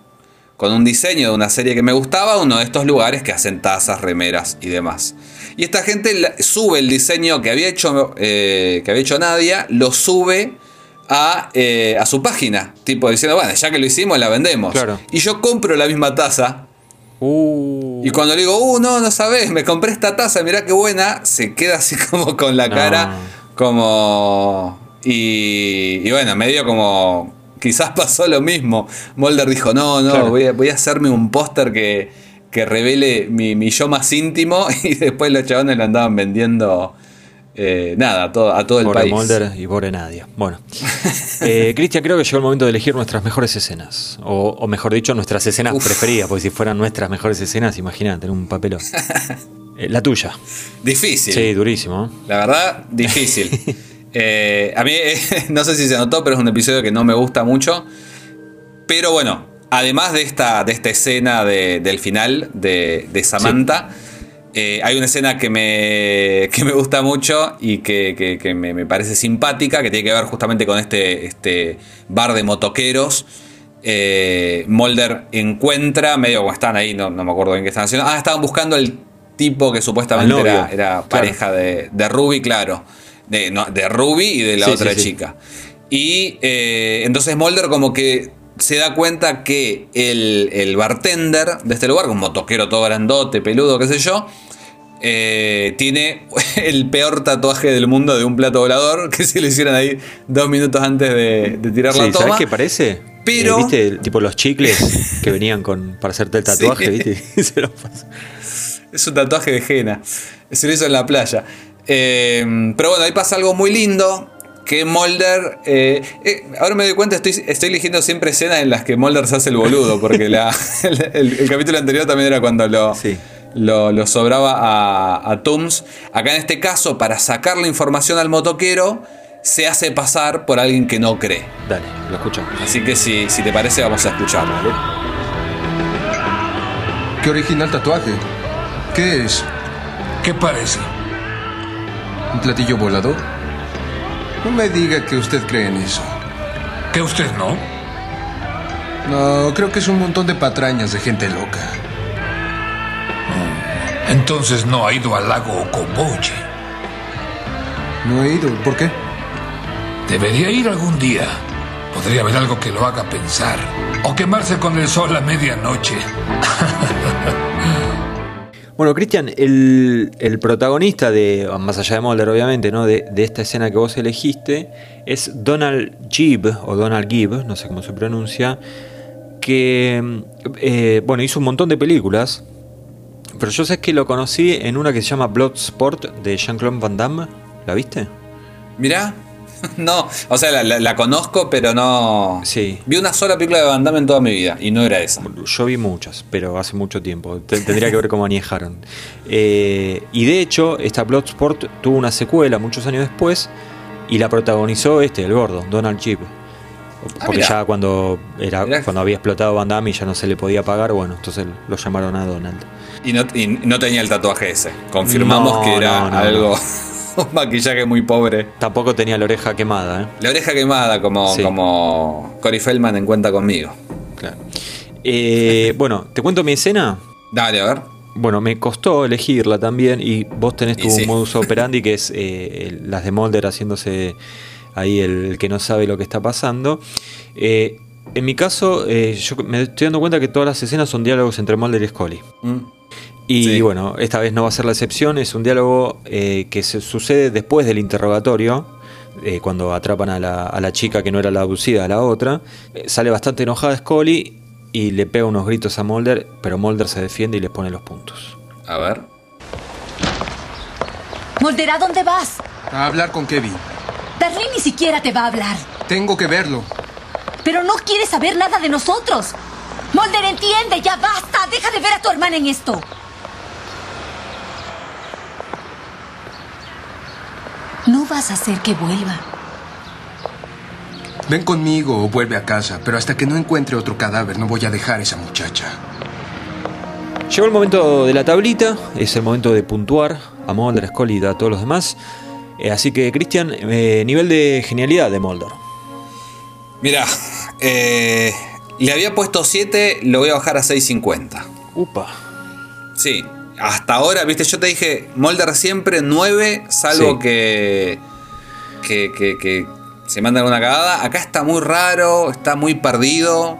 con un diseño de una serie que me gustaba, uno de estos lugares que hacen tazas, remeras y demás. Y esta gente sube el diseño que había hecho, eh, que había hecho Nadia, lo sube a, eh, a su página, tipo diciendo, bueno, ya que lo hicimos, la vendemos. Claro. Y yo compro la misma taza. Uh, Y cuando le digo, uh, no, no sabes, me compré esta taza, mirá qué buena, se queda así como con la No. cara, como... Y, y bueno, medio como... Quizás pasó lo mismo. Mulder dijo, no, no, Claro. voy, a, voy a hacerme un póster que, que revele mi, mi yo más íntimo y después los chabones lo andaban vendiendo... eh, nada, a todo, a todo el país. Mulder y pobre Nadia. Bueno, Eh, Cristian, creo que llegó el momento de elegir nuestras mejores escenas. O, o mejor dicho, nuestras escenas Uf. preferidas, porque si fueran nuestras mejores escenas, imagínate, en un papelón. Eh, la tuya. Difícil. Sí, durísimo. La verdad, difícil. A mí, no sé si se notó, pero es un episodio que no me gusta mucho. Pero bueno, además de esta, de esta escena de- del final de, de Samantha, eh, hay una escena que me, que me gusta mucho y que, que- que me, me parece simpática, que tiene que ver justamente con este, este bar de motoqueros. Eh, Mulder encuentra, medio como están ahí, no, no me acuerdo bien qué están haciendo. Ah, estaban buscando el tipo que supuestamente Al era, claro. pareja de, de Ruby, claro. De, no, de Ruby y de la Sí, otra sí. chica. Y eh, entonces Mulder como que se da cuenta que el, el bartender de este lugar, un motoquero todo grandote, peludo, qué sé yo, eh, tiene el peor tatuaje del mundo de un plato volador que se lo hicieron ahí dos minutos antes de, de tirar la Sí, toma. ¿sabes qué parece? Pero- Eh, ¿Viste? el- Tipo los chicles que venían con para hacerte el tatuaje, Sí. ¿viste? Se pasó. Es un tatuaje de henna. Se lo hizo en la playa. Eh, pero bueno, ahí pasa algo muy lindo. Que Mulder. eh, eh, ahora me doy cuenta, estoy, estoy eligiendo siempre escenas en las que Mulder se hace el boludo. Porque la- el, el- el capítulo anterior también era cuando lo, Sí. lo, lo sobraba a, a Tooms. Acá en este caso, para sacar la información al motoquero, se hace pasar por alguien que no cree. Dale, lo escuchamos. Así que si, si te parece, vamos a escucharlo. Qué original tatuaje. ¿Qué es? ¿Qué parece? ¿Un platillo volador? No me diga que usted cree en eso. ¿Que usted no? No, creo que es un montón de patrañas de gente loca. Entonces no ha ido al lago Okoboji. No he ido. ¿Por qué? Debería ir algún día. Podría haber algo que lo haga pensar. O quemarse con el sol a medianoche. Bueno, Cristian, el, el protagonista de, más allá de Mulder, obviamente, ¿no? De, de esta escena que vos elegiste, es Donald Gibb, o Donald Gibb, no sé cómo se pronuncia, que, eh, bueno, hizo un montón de películas, pero yo sé que lo conocí en una que se llama Bloodsport de Jean-Claude Van Damme, ¿la viste? Mirá. No, o sea, la, la- la conozco, pero no. Sí. Vi una sola película de Van Damme en toda mi vida y no era esa. Yo vi muchas, pero hace mucho tiempo. Te- Tendría que ver cómo aniejaron. Eh, y de hecho, esta Bloodsport tuvo una secuela muchos años después y la protagonizó este, el gordo, Donald Chip. Porque mirá. ya cuando, era, Mirá. cuando había explotado Van Damme y ya no se le podía pagar, bueno, entonces lo llamaron a Donald. Y no, y no tenía el tatuaje ese. Confirmamos No, que era no, no, algo. Un maquillaje muy pobre. Tampoco tenía la oreja quemada, ¿eh? La oreja quemada, como, Sí. como Cory Feldman en cuenta conmigo. Claro. Eh, bueno, ¿te cuento mi escena? Dale, a ver. Bueno, me costó elegirla también y vos tenés tu sí. modus operandi que es eh, el- las de Mulder haciéndose ahí el, el que no sabe lo que está pasando. Eh, en mi caso, yo me estoy dando cuenta que todas las escenas son diálogos entre Mulder y Scully. Mm. Y Sí. bueno, esta vez no va a ser la excepción, es un diálogo eh, que se sucede después del interrogatorio, eh, cuando atrapan a la, a la chica que no era la abducida, a la otra. Eh, sale bastante enojada Scully y le pega unos gritos a Mulder, pero Mulder se defiende y les pone los puntos. A ver. Mulder, ¿a dónde vas? A hablar con Kevin. Darlene ni siquiera te va a hablar. Tengo que verlo. Pero no quiere saber nada de nosotros. Mulder, entiende, ya basta. Deja de ver a tu hermana en esto. No vas a hacer que vuelva. Ven conmigo o vuelve a casa, pero hasta que no encuentre otro cadáver no voy a dejar a esa muchacha. Llegó el momento de la tablita, es el momento de puntuar a Mulder, a Scully y a todos los demás. Eh, así que, Cristian, eh, nivel de genialidad de Mulder. Mira, eh, le había puesto 7, lo voy a bajar a 6.50. Upa. Sí, hasta ahora, viste, yo te dije, Molder siempre 9, salvo Sí. que, que, que, que se manda alguna cagada. Acá está muy raro, está muy perdido,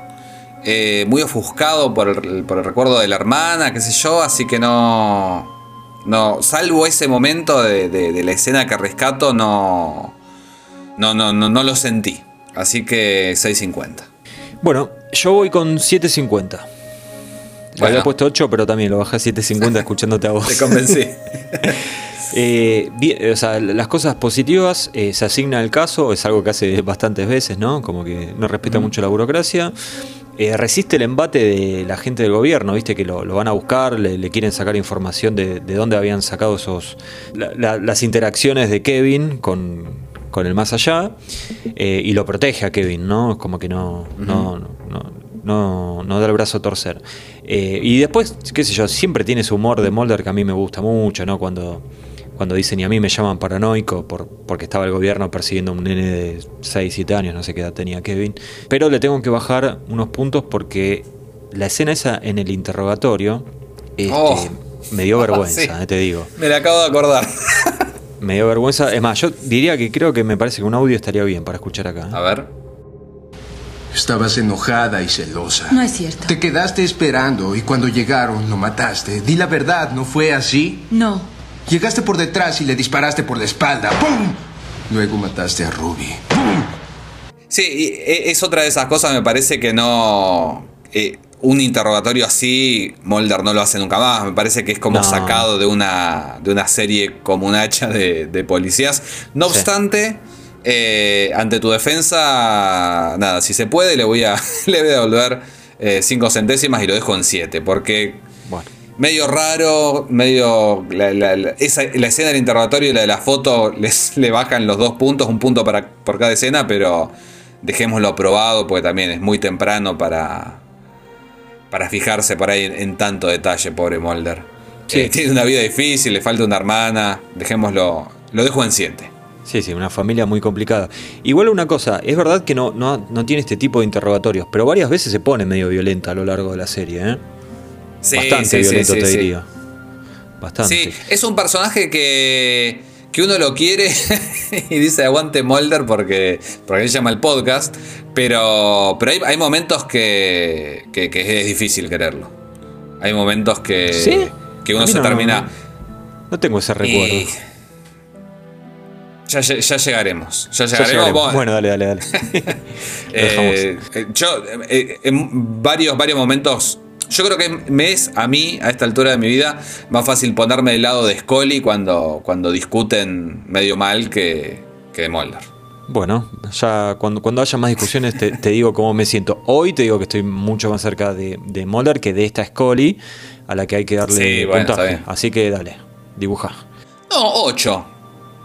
eh, muy ofuscado por el, por el recuerdo de la hermana, qué sé yo, así que no... No, salvo ese momento de, de- de la escena que rescato, no, no, no, no, no lo sentí. Así que 6.50. Bueno, yo voy con 7.50. Le Bueno. había puesto 8, pero también lo bajé a 7.50 escuchándote a vos. Te convencí. Eh, bien, o sea, las cosas positivas eh, se asigna al caso, es algo que hace bastantes veces, ¿no? Como que no respeta mucho la burocracia. eh, resiste el embate de la gente del gobierno, viste que lo, lo van a buscar, le, le quieren sacar información de, de dónde habían sacado esos la- la- las interacciones de Kevin con, con el más allá eh, y lo protege a Kevin, ¿no? Es como que no, no, no, no, no da el brazo a torcer. Eh, y después, qué sé yo, siempre tiene ese humor de Mulder que a mí me gusta mucho, ¿no? Cuando, cuando dicen y a mí me llaman paranoico por, porque estaba el gobierno persiguiendo a un nene de 6, 7 años, no sé qué edad tenía Kevin. Pero le tengo que bajar unos puntos porque la escena esa en el interrogatorio este, Oh. me dio vergüenza, Sí. eh, te digo. Me la acabo de acordar. Me dio vergüenza. Es más, yo diría que creo que me parece que un audio estaría bien para escuchar acá. ¿eh? A ver. Estabas enojada y celosa. No es cierto. Te quedaste esperando y cuando llegaron lo mataste. Di la verdad, ¿no fue así? No. Llegaste por detrás y le disparaste por la espalda. ¡Pum! Luego mataste a Ruby. ¡Pum! Sí, e- es otra de esas cosas, me parece que no. eh, un interrogatorio así, Mulder no lo hace nunca más. Me parece que es como No. sacado de una, de una serie como un hacha de, de policías. No Sí. obstante, eh, ante tu defensa, nada, si se puede, le voy a, le voy a devolver eh, cinco centésimas y lo dejo en siete. Porque Bueno. medio raro, medio. La, la- la- esa- la escena del interrogatorio y la de la foto les, le bajan los dos puntos, un punto para, por cada escena, pero dejémoslo probado porque también es muy temprano para. Para fijarse por ahí en, en tanto detalle, pobre Mulder. Sí. Eh, tiene una vida difícil, le falta una hermana. Dejémoslo. Lo dejo en 7. Sí, sí, una familia muy complicada. Igual una cosa, es verdad que no, no, no tiene este tipo de interrogatorios, pero varias veces se pone medio violenta a lo largo de la serie, ¿eh? Bastante violento, te diría. Bastante. Sí, es un personaje que, que uno lo quiere y dice aguante Mulder porque, porque él llama el podcast, pero, pero hay, hay momentos que, que- que es difícil quererlo. Hay momentos que, que uno se no- termina... No tengo ese recuerdo. y- ya, ya llegaremos. Ya llegaremos. llegaremos. Bueno, dale, dale, dale. Eh, eh, yo, eh, en varios, varios momentos, yo creo que me es a mí, a esta altura de mi vida, más fácil ponerme del lado de Scully cuando, cuando discuten medio mal que, que de Mulder. Bueno, ya cuando, cuando haya más discusiones te, te digo cómo me siento. Hoy te digo que estoy mucho más cerca de, de Mulder que de esta Scully a la que hay que darle Sí, bueno. Así que dale, dibuja. No, 8.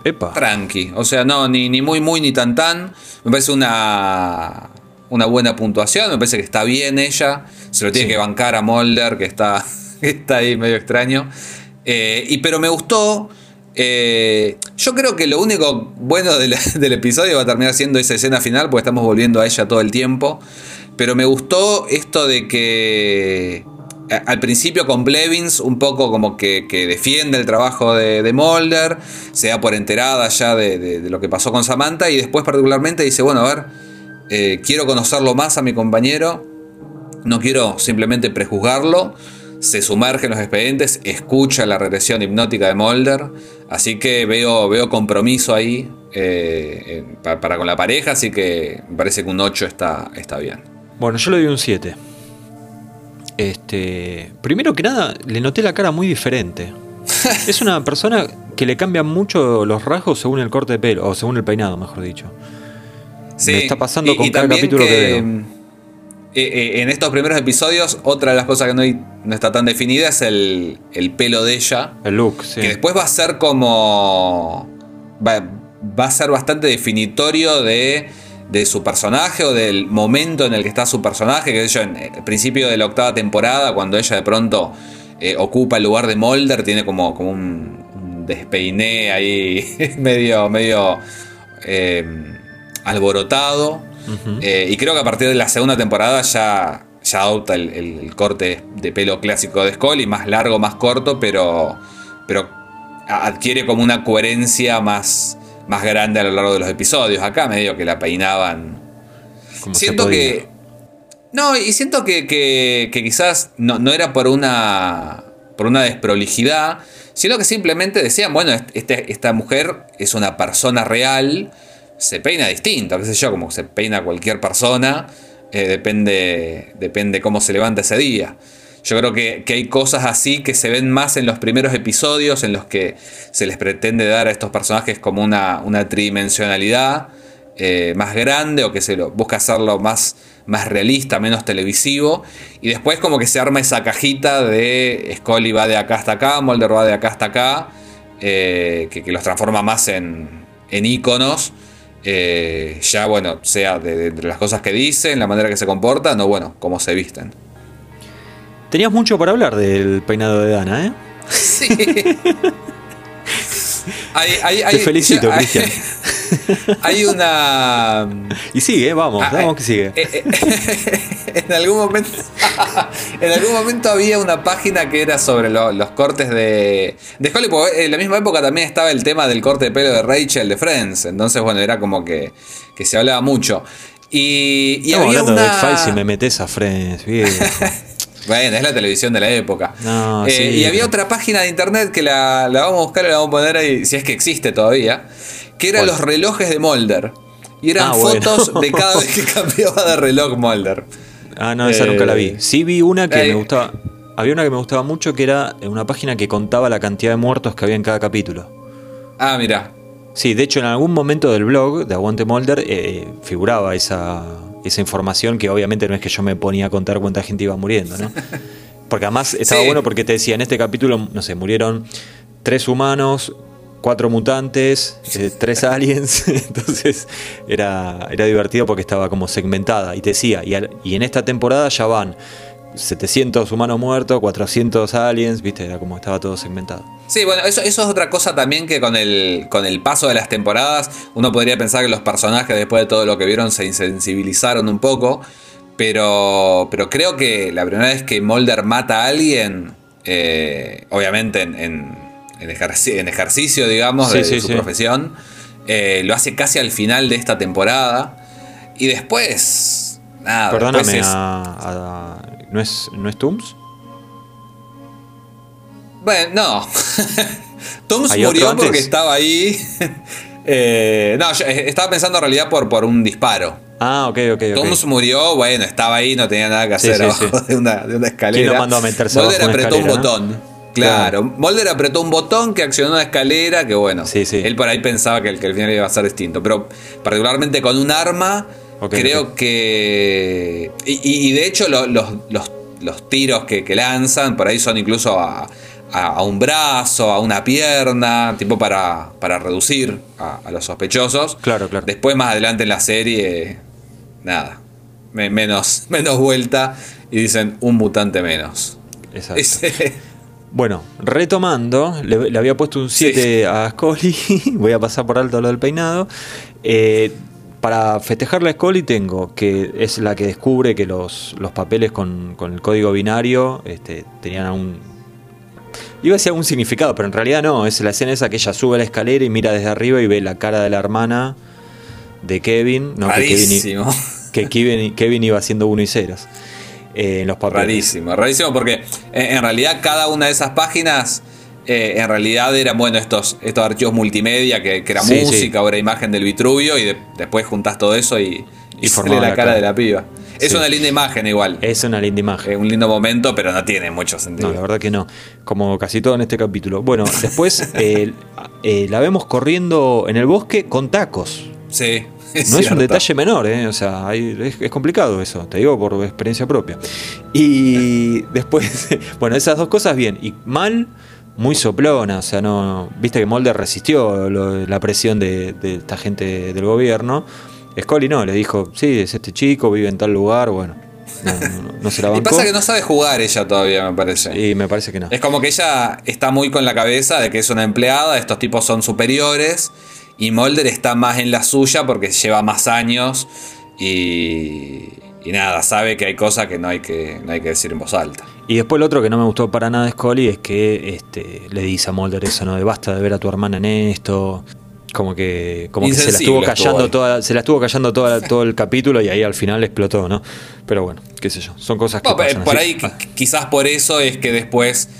Epa. Tranqui. O sea, no, ni, ni muy, muy, ni tan, tan. Me parece una, una buena puntuación. Me parece que está bien ella. Se lo tiene Sí. que bancar a Mulder, que está, que está ahí medio extraño. Eh, y, pero me gustó. eh, yo creo que lo único bueno del, del episodio va a terminar siendo esa escena final, porque estamos volviendo a ella todo el tiempo. Pero me gustó esto de que al principio con Blevins un poco como que, que defiende el trabajo de, de Mulder, se da por enterada ya de, de- lo que pasó con Samantha y después particularmente dice, bueno, a ver, eh, quiero conocerlo más a mi compañero, no quiero simplemente prejuzgarlo, se sumerge en los expedientes, escucha la regresión hipnótica de Mulder, así que veo, veo compromiso ahí eh, pa- para con la pareja, así que me parece que un 8 está, está bien. Bueno, yo le doy un 7. Este, primero que nada, le noté la cara muy diferente. es una persona que le cambian mucho los rasgos según el corte de pelo, o según el peinado, mejor dicho. Me está pasando con cada capítulo que veo. mm, eh, eh, en estos primeros episodios, otra de las cosas que no, hay- no está tan definida es el, el pelo de ella. El look, sí. Que después va a ser como. Va, va a ser bastante definitorio de, de su personaje o del momento en el que está su personaje. Que sé yo, en el principio de la octava temporada, cuando ella de pronto eh, ocupa el lugar de Mulder, tiene como, como un, un despeiné ahí medio, medio eh, alborotado. Eh, y creo que a partir de la segunda temporada ya, ya adopta el, el- el corte de pelo clásico de Scully, más largo, más corto, pero, pero adquiere como una coherencia más, más grande a lo largo de los episodios. Acá medio que la peinaban. Como siento que. No, y siento que, que- que quizás no, no era por una. por una desprolijidad. Sino que simplemente decían, bueno, este- esta mujer es una persona real se peina distinto, qué sé yo, como se peina cualquier persona, eh, depende, depende cómo se levanta ese día. Yo creo que, que hay cosas así que se ven más en los primeros episodios en los que se les pretende dar a estos personajes como una, una tridimensionalidad eh, más grande o que se lo busca hacerlo más, más realista, menos televisivo. Y después como que se arma esa cajita de Scully va de acá hasta acá, Mulder va de acá hasta acá, eh, que, los transforma más en, en íconos. eh, ya bueno, sea de, de las cosas que dicen, la manera que se comportan, o bueno, cómo se visten. Tenías mucho para hablar del peinado de Dana, ¿eh? Sí. Hay, hay- Te felicito, hay- Cristian. Hay una. Y sigue, vamos, Ah, vamos eh, que sigue. eh, eh, en algún momento. en algún momento había una página que era sobre lo- los cortes de. De Holly, porque en la misma época también estaba el tema del corte de pelo de Rachel de Friends. Entonces, bueno, era como que, que se hablaba mucho. Y, y Estamos había hablando una. de X-Files y me metes a Friends, viejo. Bueno, es la televisión de la época. No, Eh, sí, y había pero- otra página de internet que la, la vamos a buscar y la vamos a poner ahí, si es que existe todavía, que eran los relojes de Mulder. Y eran Ah, bueno. fotos de cada vez que cambiaba de reloj Mulder. Ah, no, esa Eh, nunca la vi. Sí vi una que eh, me gustaba. Había una que me gustaba mucho que era una página que contaba la cantidad de muertos que había en cada capítulo. Ah, mira. Sí, de hecho en algún momento del blog de Aguante Molder eh, figuraba esa, esa información que obviamente no es que yo me ponía a contar cuánta gente iba muriendo, ¿no? Porque además estaba Sí. bueno porque te decía, en este capítulo, no sé, murieron tres humanos, cuatro mutantes, eh, tres aliens, entonces era, era divertido porque estaba como segmentada y te decía, y, al- y en esta temporada ya van 700 humanos muertos, 400 aliens, viste, era como estaba todo segmentado. Sí, bueno, eso, eso es otra cosa también que con el, con el paso de las temporadas uno podría pensar que los personajes después de todo lo que vieron se insensibilizaron un poco, pero, pero creo que la primera vez que Mulder mata a alguien, eh, obviamente en, en- en ejerci- en ejercicio, digamos, Sí, de, sí, su sí. profesión, eh, lo hace casi al final de esta temporada y después... Nada, Perdóname, después es- a- a- ¿no, es, ¿no es Tooms? Bueno, no. Tooms ¿Hay otro murió porque estaba ahí. Eh, no, yo eh, estaba pensando en realidad por, por un disparo. Ah, ok, ok. Tooms murió, bueno, estaba ahí, no tenía nada que hacer sí, abajo sí. De, una, de una escalera. ¿Quién lo mandó a meterse Mulder abajo de una apretó un no? botón. Claro, Mulder apretó un botón que accionó una escalera que bueno, Sí, sí. él por ahí pensaba que el, que el final iba a ser distinto, pero particularmente con un arma, Creo que... Y, de hecho lo- los, los- los tiros que, que lanzan por ahí son incluso a, a- a un brazo, a una pierna, tipo para, para reducir a, a los sospechosos. Claro, claro. Después más adelante en la serie, nada, me- menos, menos vuelta y dicen un mutante menos. Exacto. Ese- Bueno, retomando, le, le había puesto un 7 a Scully. Voy a pasar por alto lo del peinado. Eh, para festejarle a Scully tengo que es la que descubre que los, los papeles con, con el código binario este, tenían un. Iba a decir algún significado, pero en realidad no. Es la escena esa que ella sube a la escalera y mira desde arriba y ve la cara de la hermana de Kevin. No, que Kevin, rarísimo. que Kevin, Kevin iba haciendo uno y ceros. eh, en los papeles. Rarísimo, rarísimo porque en, en realidad cada una de esas páginas eh, en realidad eran bueno estos, estos archivos multimedia que, que era Sí, música, sí. o era imagen del Vitruvio y de- después juntás todo eso y, y Y sale formaba la la cara de la piba. Es Sí. una linda imagen igual. Es una linda imagen. Es un lindo momento, pero no tiene mucho sentido. No, la verdad que no. Como casi todo en este capítulo. Bueno, después eh, eh, la vemos corriendo en el bosque con tacos. Sí, No es un detalle menor, ¿eh? O sea, hay- es, es complicado eso, te digo por experiencia propia. Y después, bueno, esas dos cosas bien. Y mal, muy soplona, o sea, no. Viste que Molder resistió lo- la presión de, de esta gente del gobierno. Scully no, le dijo, sí, es este chico, vive en tal lugar, bueno. No, no- no se la Y bancó. pasa que no sabe jugar ella todavía, me parece. Y me parece que no. Es como que ella está muy con la cabeza de que es una empleada, estos tipos son superiores, y Mulder está más en la suya porque lleva más años y, y nada, sabe que hay cosas que no hay que, no hay que decir en voz alta. Y después lo otro que no me gustó para nada de Scully es que este, le dice a Mulder eso, ¿no? De basta de ver a tu hermana en esto. Como que, como que se la estuvo callando toda, se la estuvo callando toda, todo el capítulo y ahí al final explotó, ¿no? Pero bueno, qué sé yo. Son cosas que Bueno, pasan. por así. ahí qui- quizás por eso es que después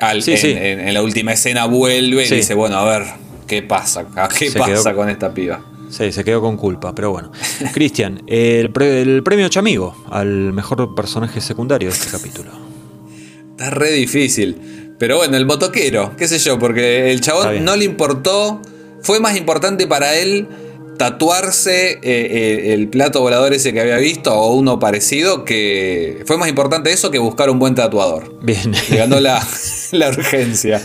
al- Sí, en, sí. en- en la última escena vuelve Sí. y dice, bueno, a ver, ¿qué pasa? ¿Qué Se pasa quedó- con esta piba? Sí, se quedó con culpa, pero bueno. Cristian, el, pre- el premio Chamigo al mejor personaje secundario de este capítulo. Está re difícil. Pero bueno, el motoquero, qué sé yo, porque el chabón no le importó. Fue más importante para él tatuarse eh, eh, el plato volador ese que había visto o uno parecido que fue más importante eso que buscar un buen tatuador. Bien. Le ganó la, la urgencia.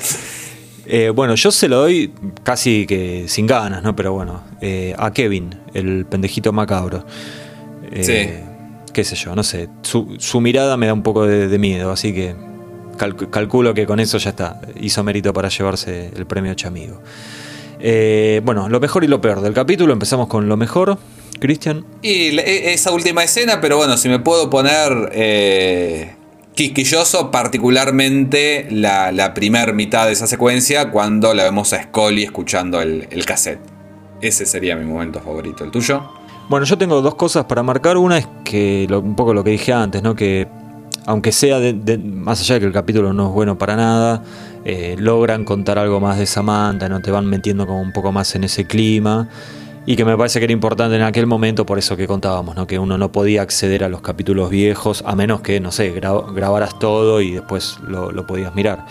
Eh, bueno, yo se lo doy casi que sin ganas, ¿no? Pero bueno, eh, a Kevin, el pendejito macabro. Eh, Sí. Qué sé yo, no sé. Su, su mirada me da un poco de, de miedo, así que cal- calculo que con eso ya está. Hizo mérito para llevarse el premio Chamigo. Bueno, lo mejor y lo peor del capítulo. Empezamos con lo mejor. Cristian. Y e- esa última escena, pero bueno, si me puedo poner quisquilloso, particularmente la, la primer mitad de esa secuencia, cuando la vemos a Scully escuchando el, el cassette. Ese sería mi momento favorito. ¿El tuyo? Bueno, yo tengo dos cosas para marcar. Una es que un poco lo que dije antes, ¿no? Que aunque sea más allá de que el capítulo no es bueno para nada, eh, logran contar algo más de Samantha, no te van metiendo como un poco más en ese clima. Y que me parece que era importante en aquel momento, por eso que contábamos, ¿no? que uno no podía acceder a los capítulos viejos, a menos que, no sé, gra- grabaras todo y después lo, lo podías mirar.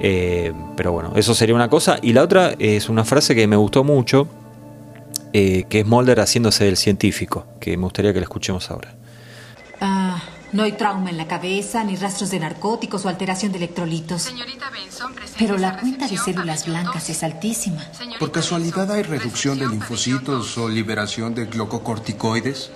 Eh, pero bueno, eso sería una cosa. Y la otra es una frase que me gustó mucho, eh, que es Mulder haciéndose del científico, que me gustaría que la escuchemos ahora. No hay trauma en la cabeza, ni rastros de narcóticos o alteración de electrolitos. Señorita Benson, presente Pero la cuenta de células blancas 12. es altísima. Señorita ¿Por casualidad hay reducción de linfocitos o liberación de glucocorticoides?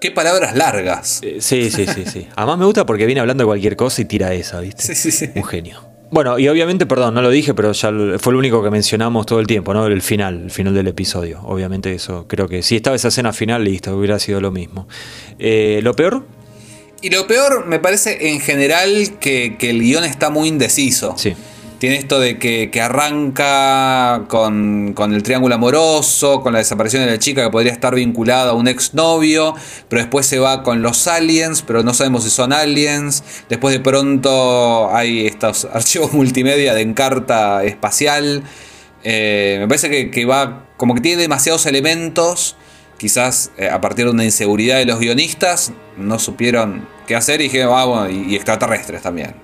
Qué palabras largas. Eh, sí, sí, sí, sí. Además me gusta porque viene hablando de cualquier cosa y tira esa, ¿viste? Sí, sí, sí. Un genio. Bueno, y obviamente, perdón, no lo dije, pero ya fue lo único que mencionamos todo el tiempo, ¿no? El final, el final del episodio. Obviamente eso, creo que si estaba esa escena final, listo, hubiera sido lo mismo. Eh, ¿Lo peor? Y lo peor, me parece en general que, que el guion está muy indeciso. Sí. Tiene esto de que, que arranca con, con el triángulo amoroso, con la desaparición de la chica que podría estar vinculada a un exnovio, pero después se va con los aliens, pero no sabemos si son aliens. Después de pronto hay estos archivos multimedia de encarta espacial. Eh, me parece que, que va como que tiene demasiados elementos. Quizás eh, a partir de una inseguridad de los guionistas no supieron qué hacer y dijeron, ah, bueno, y, extraterrestres también.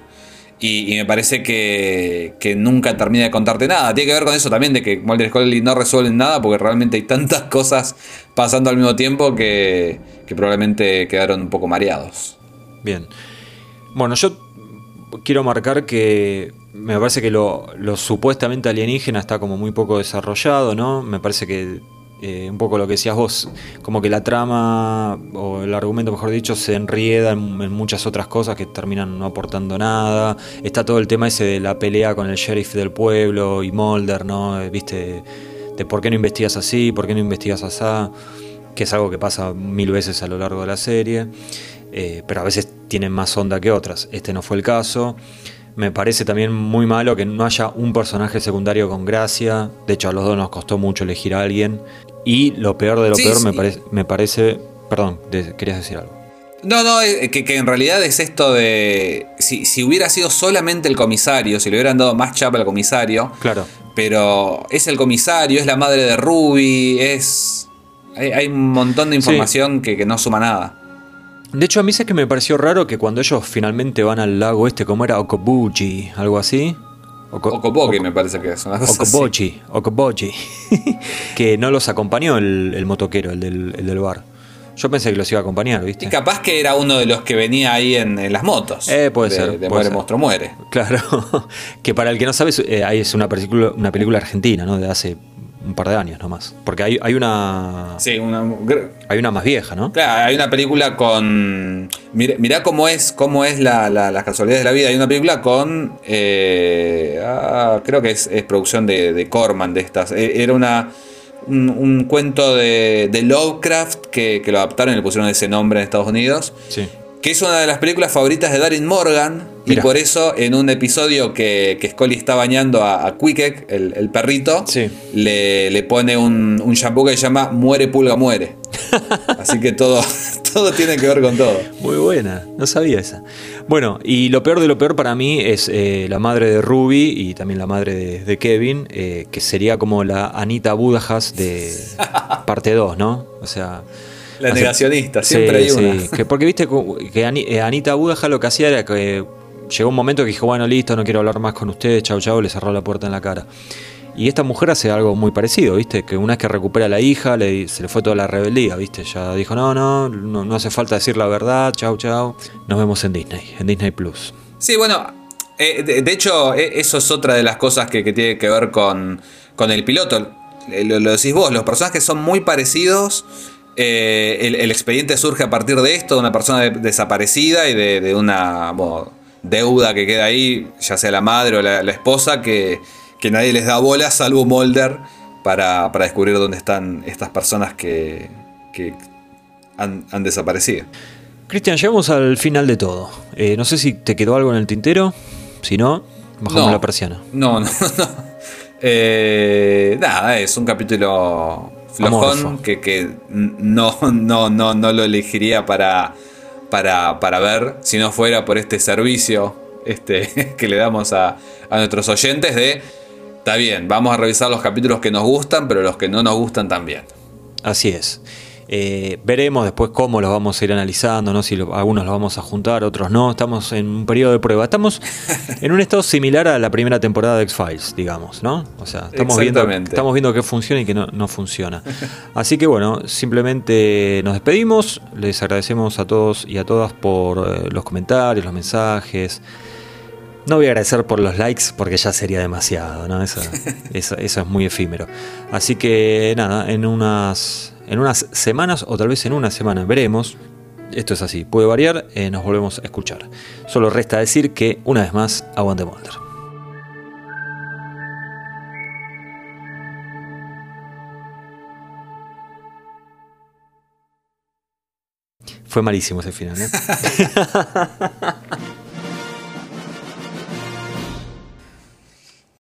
Y, me parece que, que nunca termina de contarte nada. Tiene que ver con eso también, de que Mulder y Scully no resuelven nada, porque realmente hay tantas cosas pasando al mismo tiempo que, que probablemente quedaron un poco mareados. Bien. Bueno, yo quiero marcar que me parece que lo supuestamente alienígena está como muy poco desarrollado, ¿no? Me parece que eh, un poco lo que decías vos, como que la trama, o el argumento mejor dicho, se enrieda en, muchas otras cosas que terminan no aportando nada. Está todo el tema ese de la pelea con el sheriff del pueblo y Mulder, ¿no? Eh, Viste, de por qué no investigas así, por qué no investigas así, que es algo que pasa mil veces a lo largo de la serie. Eh, pero a veces tienen más onda que otras. Este no fue el caso. Me parece también muy malo que no haya un personaje secundario con gracia. De hecho, a los dos nos costó mucho elegir a alguien. Y lo peor de lo Sí, peor sí. Me, parece, me parece... Perdón, querías decir algo. No, no, eh, que, que en realidad es esto de. Si, si hubiera sido solamente el comisario, si le hubieran dado más chapa al comisario, Claro. pero es el comisario, es la madre de Ruby, es. Hay, hay un montón de información que, que no suma nada. De hecho, a mí sé que me pareció raro que cuando ellos finalmente van al lago este, como era Okobuchi, algo así. Oko- Okoboki Oko- me parece que es una cosa así. Okobochi, Okobochi. que no los acompañó el, el motoquero, el del, el del bar. Yo pensé que los iba a acompañar, ¿viste? Y capaz que era uno de los que venía ahí en, en las motos. Eh, puede de, ser, De puede Muere ser. Monstruo Muere. Claro, que para el que no sabe, eh, ahí es una película, una película argentina, ¿no? De hace un par de años nomás. Porque hay, hay una. Sí, una. Hay una más vieja, ¿no? Claro, hay una película con. Mirá, mirá cómo es, cómo es la, la- las casualidades de la vida. Hay una película con. eh, ah, creo que es, es producción de, de Corman, de estas. Eh, Era una. Un, un cuento de, de Lovecraft que, que lo adaptaron y le pusieron ese nombre en Estados Unidos. Sí. Que es una de las películas favoritas de Darin Morgan. Y por eso, en un episodio que, que Scully está bañando a, a Queequeg, el, el perrito, Sí. le, le pone un, un shampoo que se llama Muere Pulga Muere. Así que todo, todo tiene que ver con todo. Muy buena, no sabía esa. Bueno, y lo peor de lo peor para mí es eh, la madre de Ruby y también la madre de, de Kevin, eh, que sería como la Anita Budajas de parte 2, ¿no? O sea. La negacionista, siempre hay una. sí, que porque viste que eh, Anita Budaja lo que hacía era que llegó un momento que dijo, bueno, listo, no quiero hablar más con ustedes, chau, chau, le cerró la puerta en la cara. Y esta mujer hace algo muy parecido, ¿viste? Que una vez que recupera a la hija, le, se le fue toda la rebeldía, ¿viste? Ya dijo, no, no, no, no hace falta decir la verdad, chau, chau. Nos vemos en Disney, en Disney Plus. Sí, bueno, eh, de, de hecho, eh, eso es otra de las cosas que, que tiene que ver con, con el piloto. Eh, Lo, lo decís vos, los personajes son muy parecidos. Eh, el, el expediente surge a partir de esto, de una persona de- desaparecida y de, de una bueno, deuda que queda ahí, ya sea la madre o la, la esposa, que, que nadie les da bola, salvo Mulder, para, para descubrir dónde están estas personas que, que han, han desaparecido. Cristian, llegamos al final de todo. Eh, no sé si te quedó algo en el tintero. Si no, bajamos No. la persiana. No, no, no. Eh, nada, es un capítulo flojón que, que no, no, no, no lo elegiría para, para, para ver si no fuera por este servicio este, que le damos a, a nuestros oyentes de, está bien, vamos a revisar los capítulos que nos gustan, pero los que no nos gustan también. Así es. Eh, veremos después cómo los vamos a ir analizando, ¿no? si lo- algunos los vamos a juntar, otros no. Estamos en un periodo de prueba. Estamos en un estado similar a la primera temporada de X-Files, digamos, ¿no? O sea, estamos viendo, estamos viendo qué funciona y qué no, no funciona. Así que bueno, simplemente nos despedimos. Les agradecemos a todos y a todas por eh, los comentarios, los mensajes. No voy a agradecer por los likes porque ya sería demasiado, ¿no? Eso, eso, eso es muy efímero. Así que nada, en unas, en unas semanas o tal vez en una semana veremos. Esto es así, puede variar, eh, nos volvemos a escuchar. Solo resta decir que una vez más, aguante Mulder. Fue malísimo ese final, ¿eh?